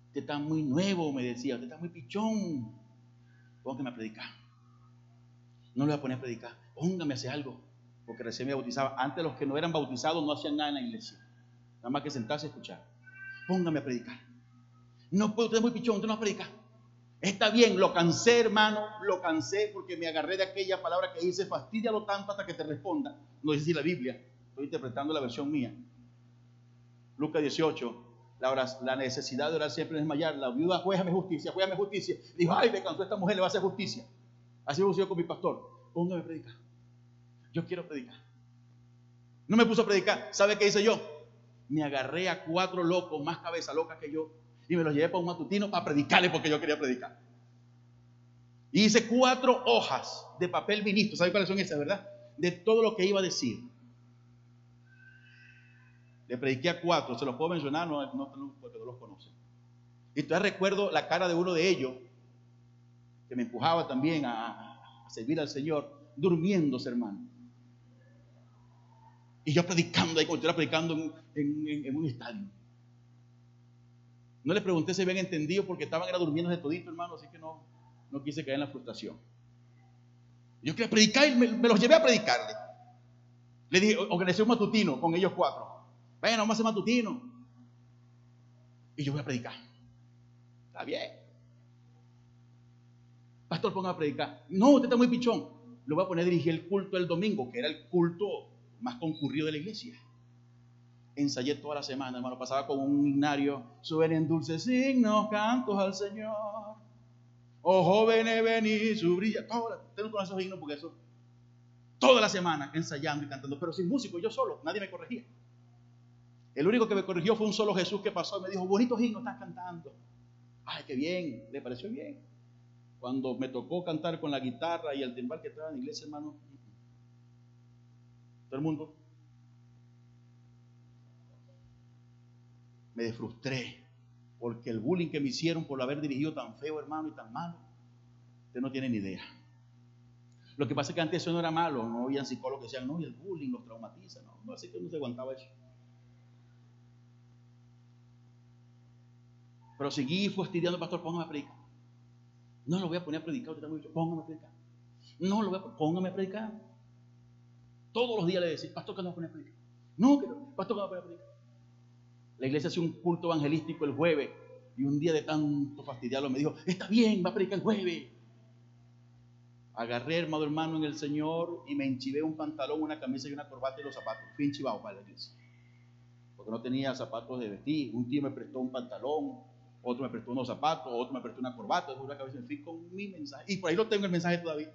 Usted está muy nuevo, me decía, usted está muy pichón. Póngame a predicar. No le voy a poner a predicar, póngame a hacer algo. Porque recién me bautizaba. Antes los que no eran bautizados no hacían nada en la iglesia. Nada más que sentarse y escuchar póngame a predicar. No puedo, usted es muy pichón, usted no va a predicar. Está bien, lo cansé, hermano, lo cansé porque me agarré de aquella palabra que dice, fastidialo tanto hasta que te responda. No dice la Biblia, estoy interpretando la versión mía. Lucas 18, la, necesidad de orar siempre es desmayar. La viuda, juéjame justicia, juéjame justicia. Dijo, ay, me cansó esta mujer, le va a hacer justicia. Así yo con mi pastor. Póngame a predicar. Yo quiero predicar. No me puso a predicar. ¿Sabe qué hice yo? Me agarré a cuatro locos más cabeza loca que yo y me los llevé para un matutino para predicarle porque yo quería predicar. Y hice cuatro hojas de papel ministro, ¿saben cuáles son esas, verdad? De todo lo que iba a decir. Le prediqué a cuatro, se los puedo mencionar, no, no, porque no los conocen. Y todavía recuerdo la cara de uno de ellos, que me empujaba también a, a servir al Señor, durmiéndose, hermano. Y yo predicando ahí, como estuviera predicando en, un estadio. No les pregunté si habían entendido porque estaban era durmiendo de todito, hermano, así que no, no quise caer en la frustración. Yo quería predicar y me, los llevé a predicarle. Le dije, organizé un matutino con ellos cuatro. Bueno, vamos a hacer matutino. Y yo voy a predicar. Está bien. Pastor, ponga a predicar. No, usted está muy pichón. Lo voy a poner a dirigir el culto el domingo, que era el culto más concurrido de la iglesia. Ensayé toda la semana, hermano. Pasaba con un himnario. Suben en dulces signos, cantos al Señor. Oh jóvenes, venid, su brilla. Tengo con esos himnos porque eso. Toda la semana ensayando y cantando, pero sin músico, yo solo, nadie me corregía. El único que me corrigió fue un solo Jesús que pasó y me dijo, bonitos himnos estás cantando. Ay, qué bien, le pareció bien. Cuando me tocó cantar con la guitarra y el timbal que estaba en la iglesia, hermano, todo el mundo. Me frustré porque el bullying que me hicieron por haber dirigido tan feo, hermano, y tan malo, usted no tiene ni idea. Lo que pasa es que antes eso no era malo, no había psicólogos que decían, no, y el bullying los traumatiza, no, así que no se aguantaba eso. Pero seguí fastidiando, pastor, póngame a predicar. No lo voy a poner a predicar, usted está póngame a predicar. No lo voy a póngame a predicar. Todos los días le decía, pastor, que no va a poner. No, que no, pastor, que va a predicar. La iglesia hacía un culto evangelístico el jueves y un día de tanto fastidiarlo me dijo, está bien, va a predicar el jueves. Agarré, hermano, hermano, en el Señor y me enchivé un pantalón, una camisa y una corbata y los zapatos. Fui enchivado para la iglesia. Porque no tenía zapatos de vestir. Un tío me prestó un pantalón, otro me prestó unos zapatos, otro me prestó una corbata, una cabeza. Me fui con mi mensaje. Y por ahí lo tengo el mensaje todavía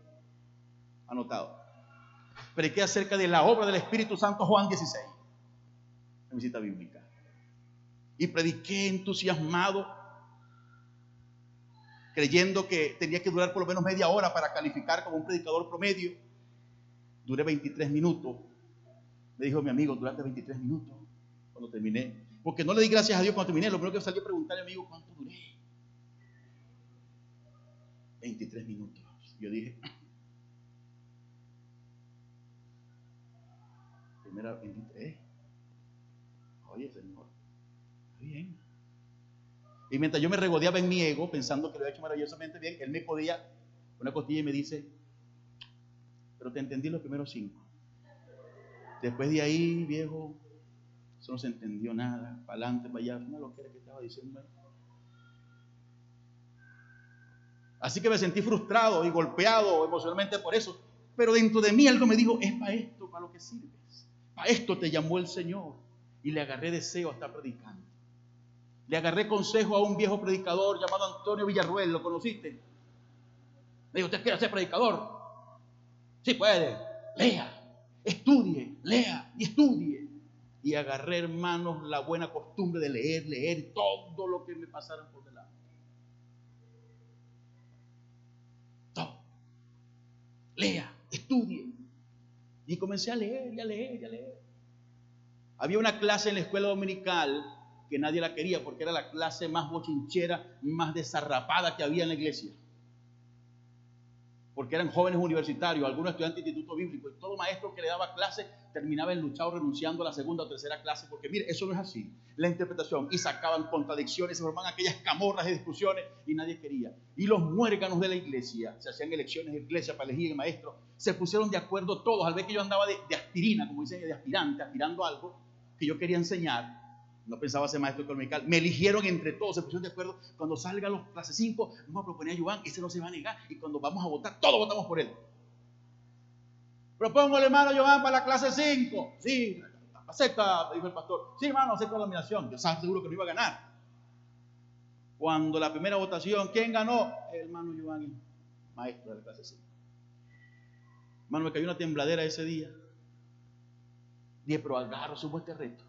anotado prediqué acerca de la obra del Espíritu Santo Juan 16, en mi bíblica. Y prediqué entusiasmado, creyendo que tenía que durar por lo menos media hora para calificar como un predicador promedio. Duré 23 minutos. Me dijo mi amigo, durante 23 minutos cuando terminé. Porque no le di gracias a Dios cuando terminé. Lo primero que salí a preguntarle a mi amigo, ¿cuánto duré? 23 minutos. Yo dije, Primera 23. Oye, Señor, bien. Y mientras yo me regodeaba en mi ego, pensando que lo había hecho maravillosamente bien, él me podía una costilla y me dice, pero te entendí los primeros cinco. Después de ahí, viejo, eso no se entendió nada. Para adelante, para allá, que estaba diciendo. Así que me sentí frustrado y golpeado emocionalmente por eso. Pero dentro de mí algo me dijo, es para esto, para lo que sirve. A esto te llamó el Señor. Y le agarré deseo a estar predicando. Le agarré consejo a un viejo predicador llamado Antonio Villarruel. ¿Lo conociste? Me dijo, ¿usted quiere ser predicador? Sí puede. Lea, estudie, lea y estudie. Y agarré, hermanos, la buena costumbre de leer, leer todo lo que me pasaran por delante. Todo. Lea, estudie, y comencé a leer, y a leer, y a leer. Había una clase en la escuela dominical que nadie la quería porque era la clase más bochinchera, más desarrapada que había en la iglesia. Porque eran jóvenes universitarios, algunos estudiantes de instituto bíblico, y todo maestro que le daba clase terminaba enluchado renunciando a la segunda o tercera clase, porque mire, eso no es así. La interpretación, y sacaban contradicciones, se formaban aquellas camorras de discusiones, y nadie quería. Y los muérganos de la iglesia, se hacían elecciones de iglesia para elegir el maestro, se pusieron de acuerdo todos, al ver que yo andaba de, de aspirina, como dicen, de aspirante, aspirando algo que yo quería enseñar, no pensaba ser maestro económico, me eligieron entre todos, se pusieron de acuerdo, cuando salgan los clases 5, vamos a proponer a Joan, ese no se va a negar, y cuando vamos a votar, todos votamos por él. Propongo al hermano Joan para la clase 5, sí, acepta, dijo el pastor, sí hermano, acepta la nominación, yo estaba seguro que no iba a ganar. Cuando la primera votación, ¿quién ganó? El hermano Joan, maestro de la clase 5. Hermano, me cayó una tembladera ese día. Dije, pero agarro, subo este reto.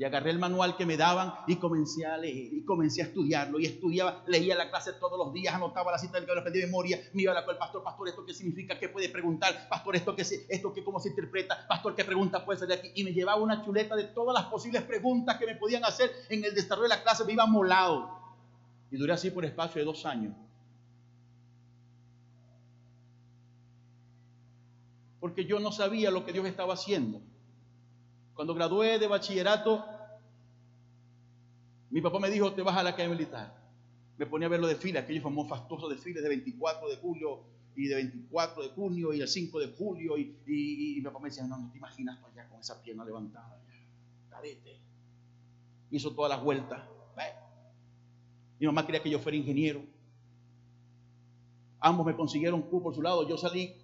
Y agarré el manual que me daban y comencé a leer y comencé a estudiarlo. Y estudiaba, leía la clase todos los días, anotaba la cita del que lo de memoria. Me iba a la cual, pastor, pastor, ¿esto qué significa? ¿Qué puede preguntar? Pastor, ¿esto qué, esto qué, cómo se interpreta? Pastor, ¿qué pregunta puede de aquí? Y me llevaba una chuleta de todas las posibles preguntas que me podían hacer en el desarrollo de la clase. Me iba molado. Y duré así por espacio de dos años. Porque yo no sabía lo que Dios estaba haciendo. Cuando gradué de bachillerato, mi papá me dijo, te vas a la academia militar. Me ponía a ver los desfiles, aquellos famosos fastuosos desfiles de 24 de julio y de 24 de junio y el 5 de julio. Y, mi papá me decía, no, no te imaginas tú allá con esa pierna levantada. Cadete. Hizo todas las vueltas. Mi mamá quería que yo fuera ingeniero. Ambos me consiguieron cupo por su lado. Yo salí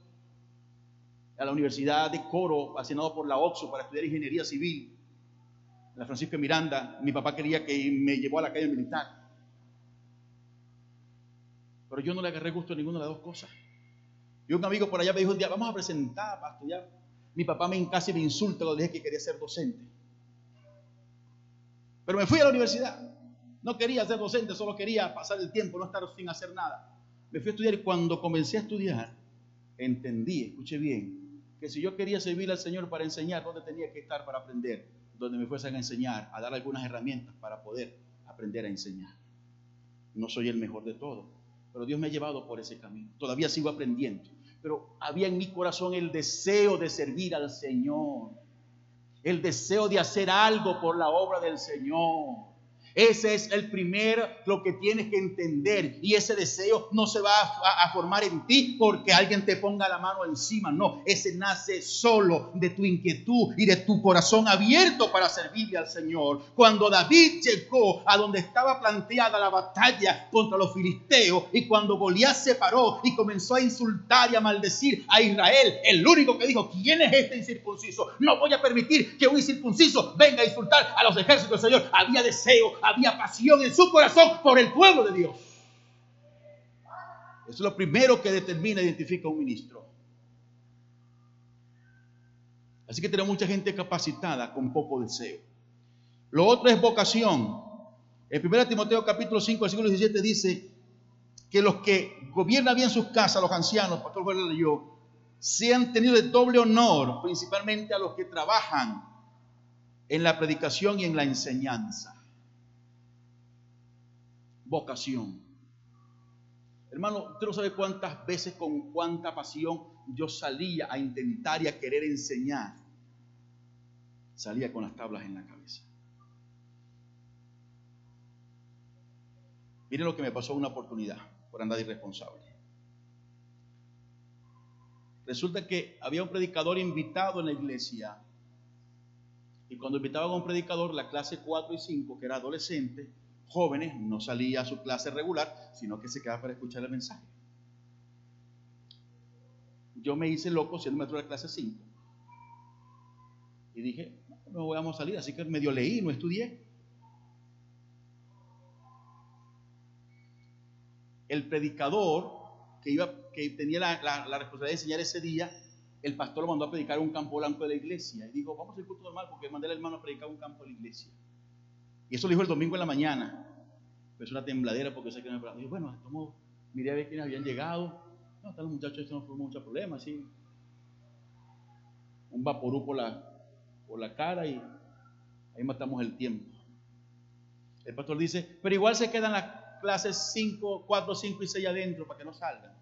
a la Universidad de Coro, asignado por la OXO para estudiar ingeniería civil. La Francisco Miranda, mi papá quería que me llevó a la calle militar. Pero yo no le agarré gusto a ninguna de las dos cosas. Y un amigo por allá me dijo un día, vamos a presentar para estudiar. Mi papá me casi me insulta cuando dije que quería ser docente. Pero me fui a la universidad. No quería ser docente, solo quería pasar el tiempo, no estar sin hacer nada. Me fui a estudiar y cuando comencé a estudiar, entendí, escuché bien, que si yo quería servir al Señor para enseñar, ¿dónde tenía que estar para aprender? Donde me fuesen a enseñar, a dar algunas herramientas para poder aprender a enseñar. No soy el mejor de todos, pero Dios me ha llevado por ese camino. Todavía sigo aprendiendo, pero había en mi corazón el deseo de servir al Señor, el deseo de hacer algo por la obra del Señor. Ese es el primer lo que tienes que entender. Y ese deseo no se va a, formar en ti porque alguien te ponga la mano encima. No, ese nace solo de tu inquietud y de tu corazón abierto para servirle al Señor. Cuando David llegó a donde estaba planteada la batalla contra los filisteos y cuando Goliat se paró y comenzó a insultar y a maldecir a Israel, el único que dijo, ¿quién es este incircunciso? No voy a permitir que un incircunciso venga a insultar a los ejércitos del Señor. Había deseo, había pasión en su corazón por el pueblo de Dios. Eso es lo primero que determina, e identifica a un ministro. Así que tenemos mucha gente capacitada con poco deseo. Lo otro es vocación. En 1 Timoteo capítulo 5, versículo 17 dice que los que gobiernan bien sus casas, los ancianos, pastor Juan leyó, sean tenidos de doble honor, principalmente a los que trabajan en la predicación y en la enseñanza vocación. Hermano, usted no sabe cuántas veces con cuánta pasión yo salía a intentar y a querer enseñar. Salía con las tablas en la cabeza. Miren lo que me pasó una oportunidad por andar irresponsable. Resulta que había un predicador invitado en la iglesia. Y cuando invitaban a un predicador, la clase 4 y 5, que era adolescente, jóvenes no salía a su clase regular, sino que se quedaba para escuchar el mensaje. Yo me hice loco siendo maestro de la clase 5. Y dije, no voy a salir, así que medio leí, no estudié. El predicador que, iba, que tenía la, responsabilidad de enseñar ese día, el pastor lo mandó a predicar un campo blanco de la iglesia. Y dijo, vamos a ir culto normal porque mandé al hermano a predicar un campo de la iglesia. Y eso lo dijo el domingo en la mañana. Es una tembladera porque sé que me Dijo, bueno, tomo, miré a ver quiénes habían llegado. No, están los muchachos, esto no fue mucho problema, así. Un vaporú por la, por la cara y ahí matamos el tiempo. El pastor dice, pero igual se quedan las clases 5, 4, 5 y 6 adentro para que no salgan.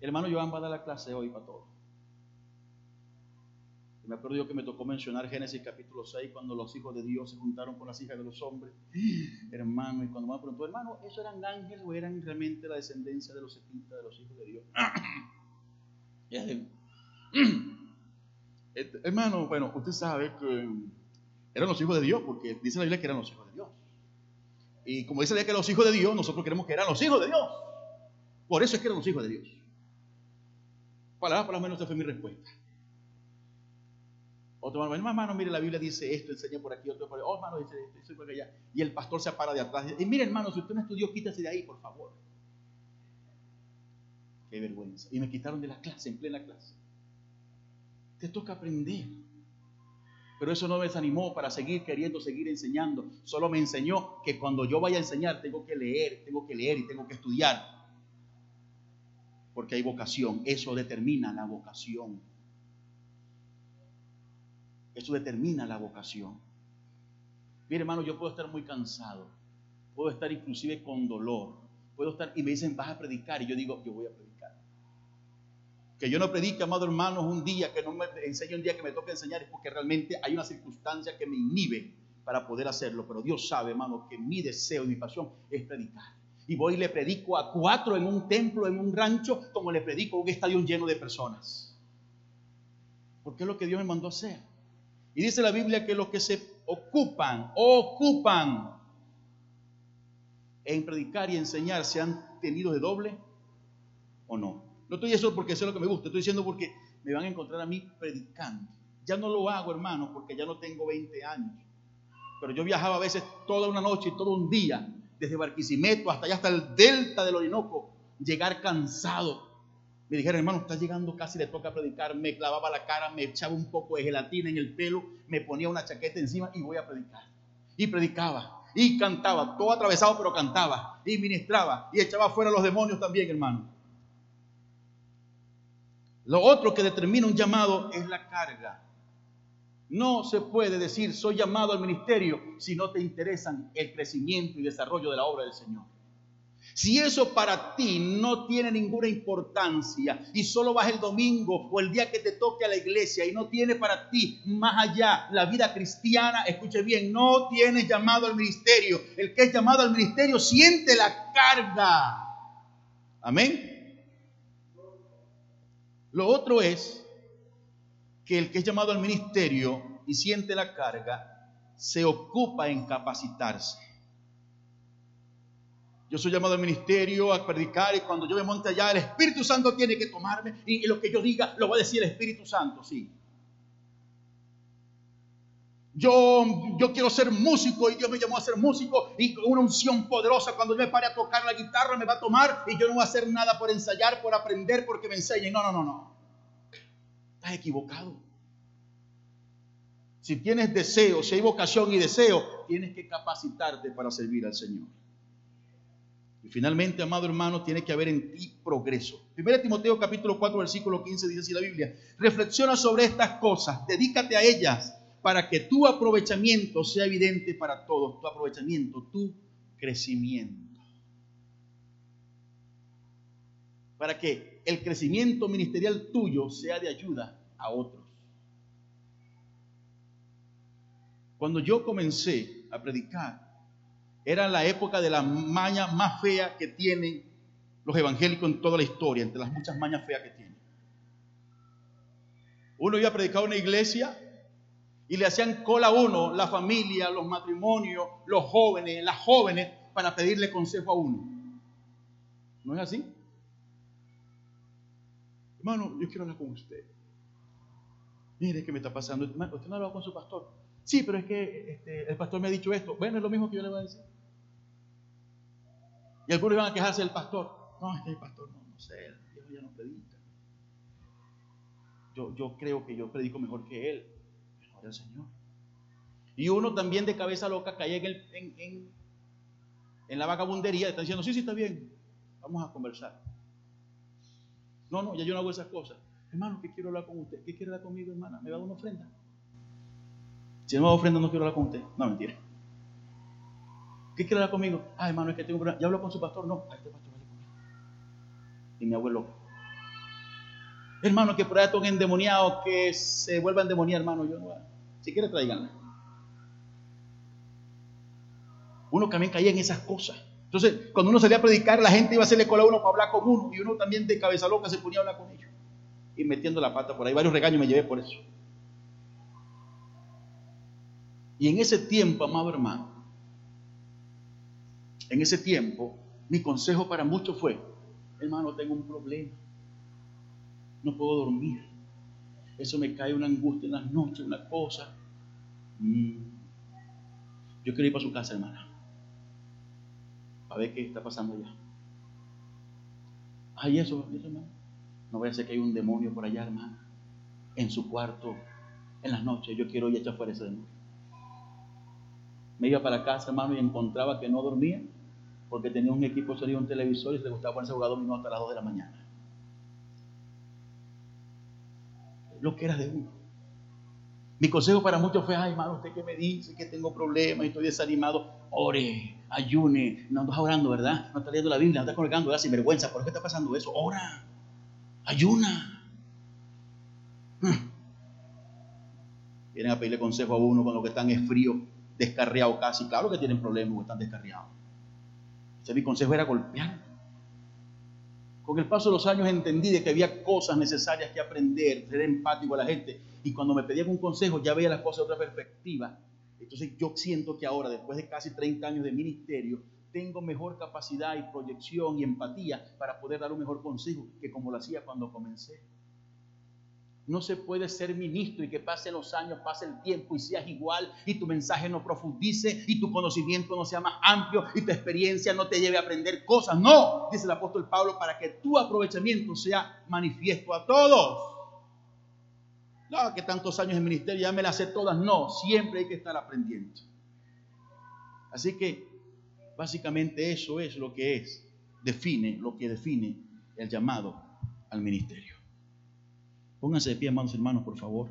El hermano Joan va a dar la clase hoy para todos. Me acuerdo yo que me tocó mencionar Génesis capítulo 6 cuando los hijos de Dios se juntaron con las hijas de los hombres. Hermano, y cuando me preguntó, hermano, ¿eso eran ángeles o eran realmente la descendencia de los setitas, de los hijos de Dios? Este, hermano, bueno, usted sabe que eran los hijos de Dios, porque dice la Biblia que eran los hijos de Dios. Y como dice la Biblia que eran los hijos de Dios, nosotros queremos que eran los hijos de Dios. Por eso es que eran los hijos de Dios. Para por lo menos esa fue mi respuesta. Otro hermano, hermano, mire, la Biblia dice esto, enseña por aquí, otro por ahí. Oh, hermano, dice esto, por allá. Y el pastor se para de atrás. Y mire, hermano, si usted no estudió, quítese de ahí, por favor. Qué vergüenza. Y me quitaron de la clase, en plena clase. Te toca aprender. Pero eso no me desanimó para seguir queriendo seguir enseñando. Solo me enseñó que cuando yo vaya a enseñar tengo que leer, tengo que leer y tengo que estudiar. Porque hay vocación. Eso determina la vocación. Eso determina la vocación. Mire, hermano, yo puedo estar muy cansado. Puedo estar inclusive con dolor. Puedo estar y me dicen, vas a predicar. Y yo digo, yo voy a predicar. Que yo no predique, amado hermano, un día, que no me enseñe un día que me toque enseñar, es porque realmente hay una circunstancia que me inhibe para poder hacerlo. Pero Dios sabe, hermano, que mi deseo y mi pasión es predicar. Y voy y le predico a cuatro en un templo, en un rancho, como le predico a un estadio lleno de personas. Porque es lo que Dios me mandó a hacer. Y dice la Biblia que los que se ocupan, ocupan en predicar y enseñar, ¿se han tenido de doble o no? No estoy diciendo porque eso es lo que me gusta, estoy diciendo porque me van a encontrar a mí predicando. Ya no lo hago, hermano, porque ya no tengo 20 años. Pero yo viajaba a veces toda una noche y todo un día, desde Barquisimeto hasta allá, hasta el delta del Orinoco, llegar cansado me dijeron, hermano, está llegando casi, le toca predicar. Me clavaba la cara, me echaba un poco de gelatina en el pelo, me ponía una chaqueta encima y voy a predicar. Y predicaba, y cantaba, todo atravesado, pero cantaba, y ministraba, y echaba fuera los demonios también, hermano. Lo otro que determina un llamado es la carga. No se puede decir soy llamado al ministerio si no te interesan el crecimiento y desarrollo de la obra del Señor. Si eso para ti no tiene ninguna importancia y solo vas el domingo o el día que te toque a la iglesia y no tiene para ti más allá la vida cristiana, escuche bien, no tienes llamado al ministerio. El que es llamado al ministerio siente la carga. Amén. Lo otro es que el que es llamado al ministerio y siente la carga se ocupa en capacitarse. Yo soy llamado al ministerio a predicar y cuando yo me monte allá, el Espíritu Santo tiene que tomarme y, lo que yo diga lo va a decir el Espíritu Santo, sí. Yo, yo quiero ser músico y Dios me llamó a ser músico y con una unción poderosa cuando yo me pare a tocar la guitarra me va a tomar y yo no voy a hacer nada por ensayar, por aprender, porque me enseñen. No, no, no, no. Estás equivocado. Si tienes deseo, si hay vocación y deseo, tienes que capacitarte para servir al Señor. Y finalmente, amado hermano, tiene que haber en ti progreso. 1 Timoteo capítulo 4, versículo 15 dice así la Biblia, reflexiona sobre estas cosas, dedícate a ellas para que tu aprovechamiento sea evidente para todos, tu aprovechamiento, tu crecimiento. Para que el crecimiento ministerial tuyo sea de ayuda a otros. Cuando yo comencé a predicar, era la época de la maña más fea que tienen los evangélicos en toda la historia, entre las muchas mañas feas que tienen. Uno iba a predicar en una iglesia y le hacían cola a uno, la familia, los matrimonios, los jóvenes, las jóvenes, para pedirle consejo a uno. ¿No es así? Hermano, yo quiero hablar con usted. Mire qué me está pasando. ¿Usted no ha hablado con su pastor? Sí, pero es que este, el pastor me ha dicho esto. Bueno, es lo mismo que yo le voy a decir. Y algunos iban a quejarse del pastor. No, es que el pastor no, no sé, Dios ya no predica. Yo, yo creo que yo predico mejor que él. Mejor el Señor. Y uno también de cabeza loca cae en, el, en, en, la vagabundería, está diciendo, sí, sí, está bien, vamos a conversar. No, no, ya yo no hago esas cosas. Hermano, ¿qué quiero hablar con usted? ¿Qué quiere hablar conmigo, hermana? ¿Me va a dar una ofrenda? Si no me va a ofrenda, no quiero hablar con usted. No, mentira. ¿Qué quiere hablar conmigo? Ah, hermano, es que tengo un problema. ¿Ya habló con su pastor? No. Ah, este pastor vale conmigo. Y mi abuelo. Hermano, que por ahí está un endemoniado que se vuelva a endemoniar, hermano. Yo no. Si quiere, traiganla. Uno también caía en esas cosas. Entonces, cuando uno salía a predicar, la gente iba a hacerle cola a uno para hablar con uno. Y uno también de cabeza loca se ponía a hablar con ellos. Y metiendo la pata por ahí. Varios regaños me llevé por eso. Y en ese tiempo, amado hermano, en ese tiempo, mi consejo para muchos fue, hermano, tengo un problema. No puedo dormir. Eso me cae una angustia en las noches, una cosa. Mm. Yo quiero ir para su casa, hermana. A ver qué está pasando allá. Ay, eso, eso, hermano. No voy a ser que hay un demonio por allá, hermana. En su cuarto, en las noches. Yo quiero ir a echar fuera ese demonio. Me iba para casa, hermano, y encontraba que no dormía porque tenía un equipo sonido, un televisor y se le gustaba ponerse a jugar dominó hasta las 2 de la mañana. Lo que era de uno. Mi consejo para muchos fue, ay hermano, usted que me dice que tengo problemas y estoy desanimado, ore, ayune, no andas orando, ¿verdad? No estás leyendo la Biblia, no estás colgando, ¿verdad? Sin vergüenza, ¿por qué está pasando eso? Ora, ayuna. Hmm. Vienen a pedirle consejo a uno cuando que están es frío, descarriado casi. Claro que tienen problemas o están descarriados. Ese mi consejo era golpear. Con el paso de los años entendí de que había cosas necesarias que aprender, ser empático a la gente. Y cuando me pedían un consejo ya veía las cosas de otra perspectiva. Entonces yo siento que ahora, después de casi 30 años de ministerio, tengo mejor capacidad y proyección y empatía para poder dar un mejor consejo que como lo hacía cuando comencé. No se puede ser ministro y que pasen los años, pase el tiempo y seas igual y tu mensaje no profundice y tu conocimiento no sea más amplio y tu experiencia no te lleve a aprender cosas. No, dice el apóstol Pablo, para que tu aprovechamiento sea manifiesto a todos. No, que tantos años en ministerio ya me las sé todas. No, siempre hay que estar aprendiendo. Así que básicamente eso es lo que es, define lo que define el llamado al ministerio. Pónganse de pie, amados hermanos, por favor.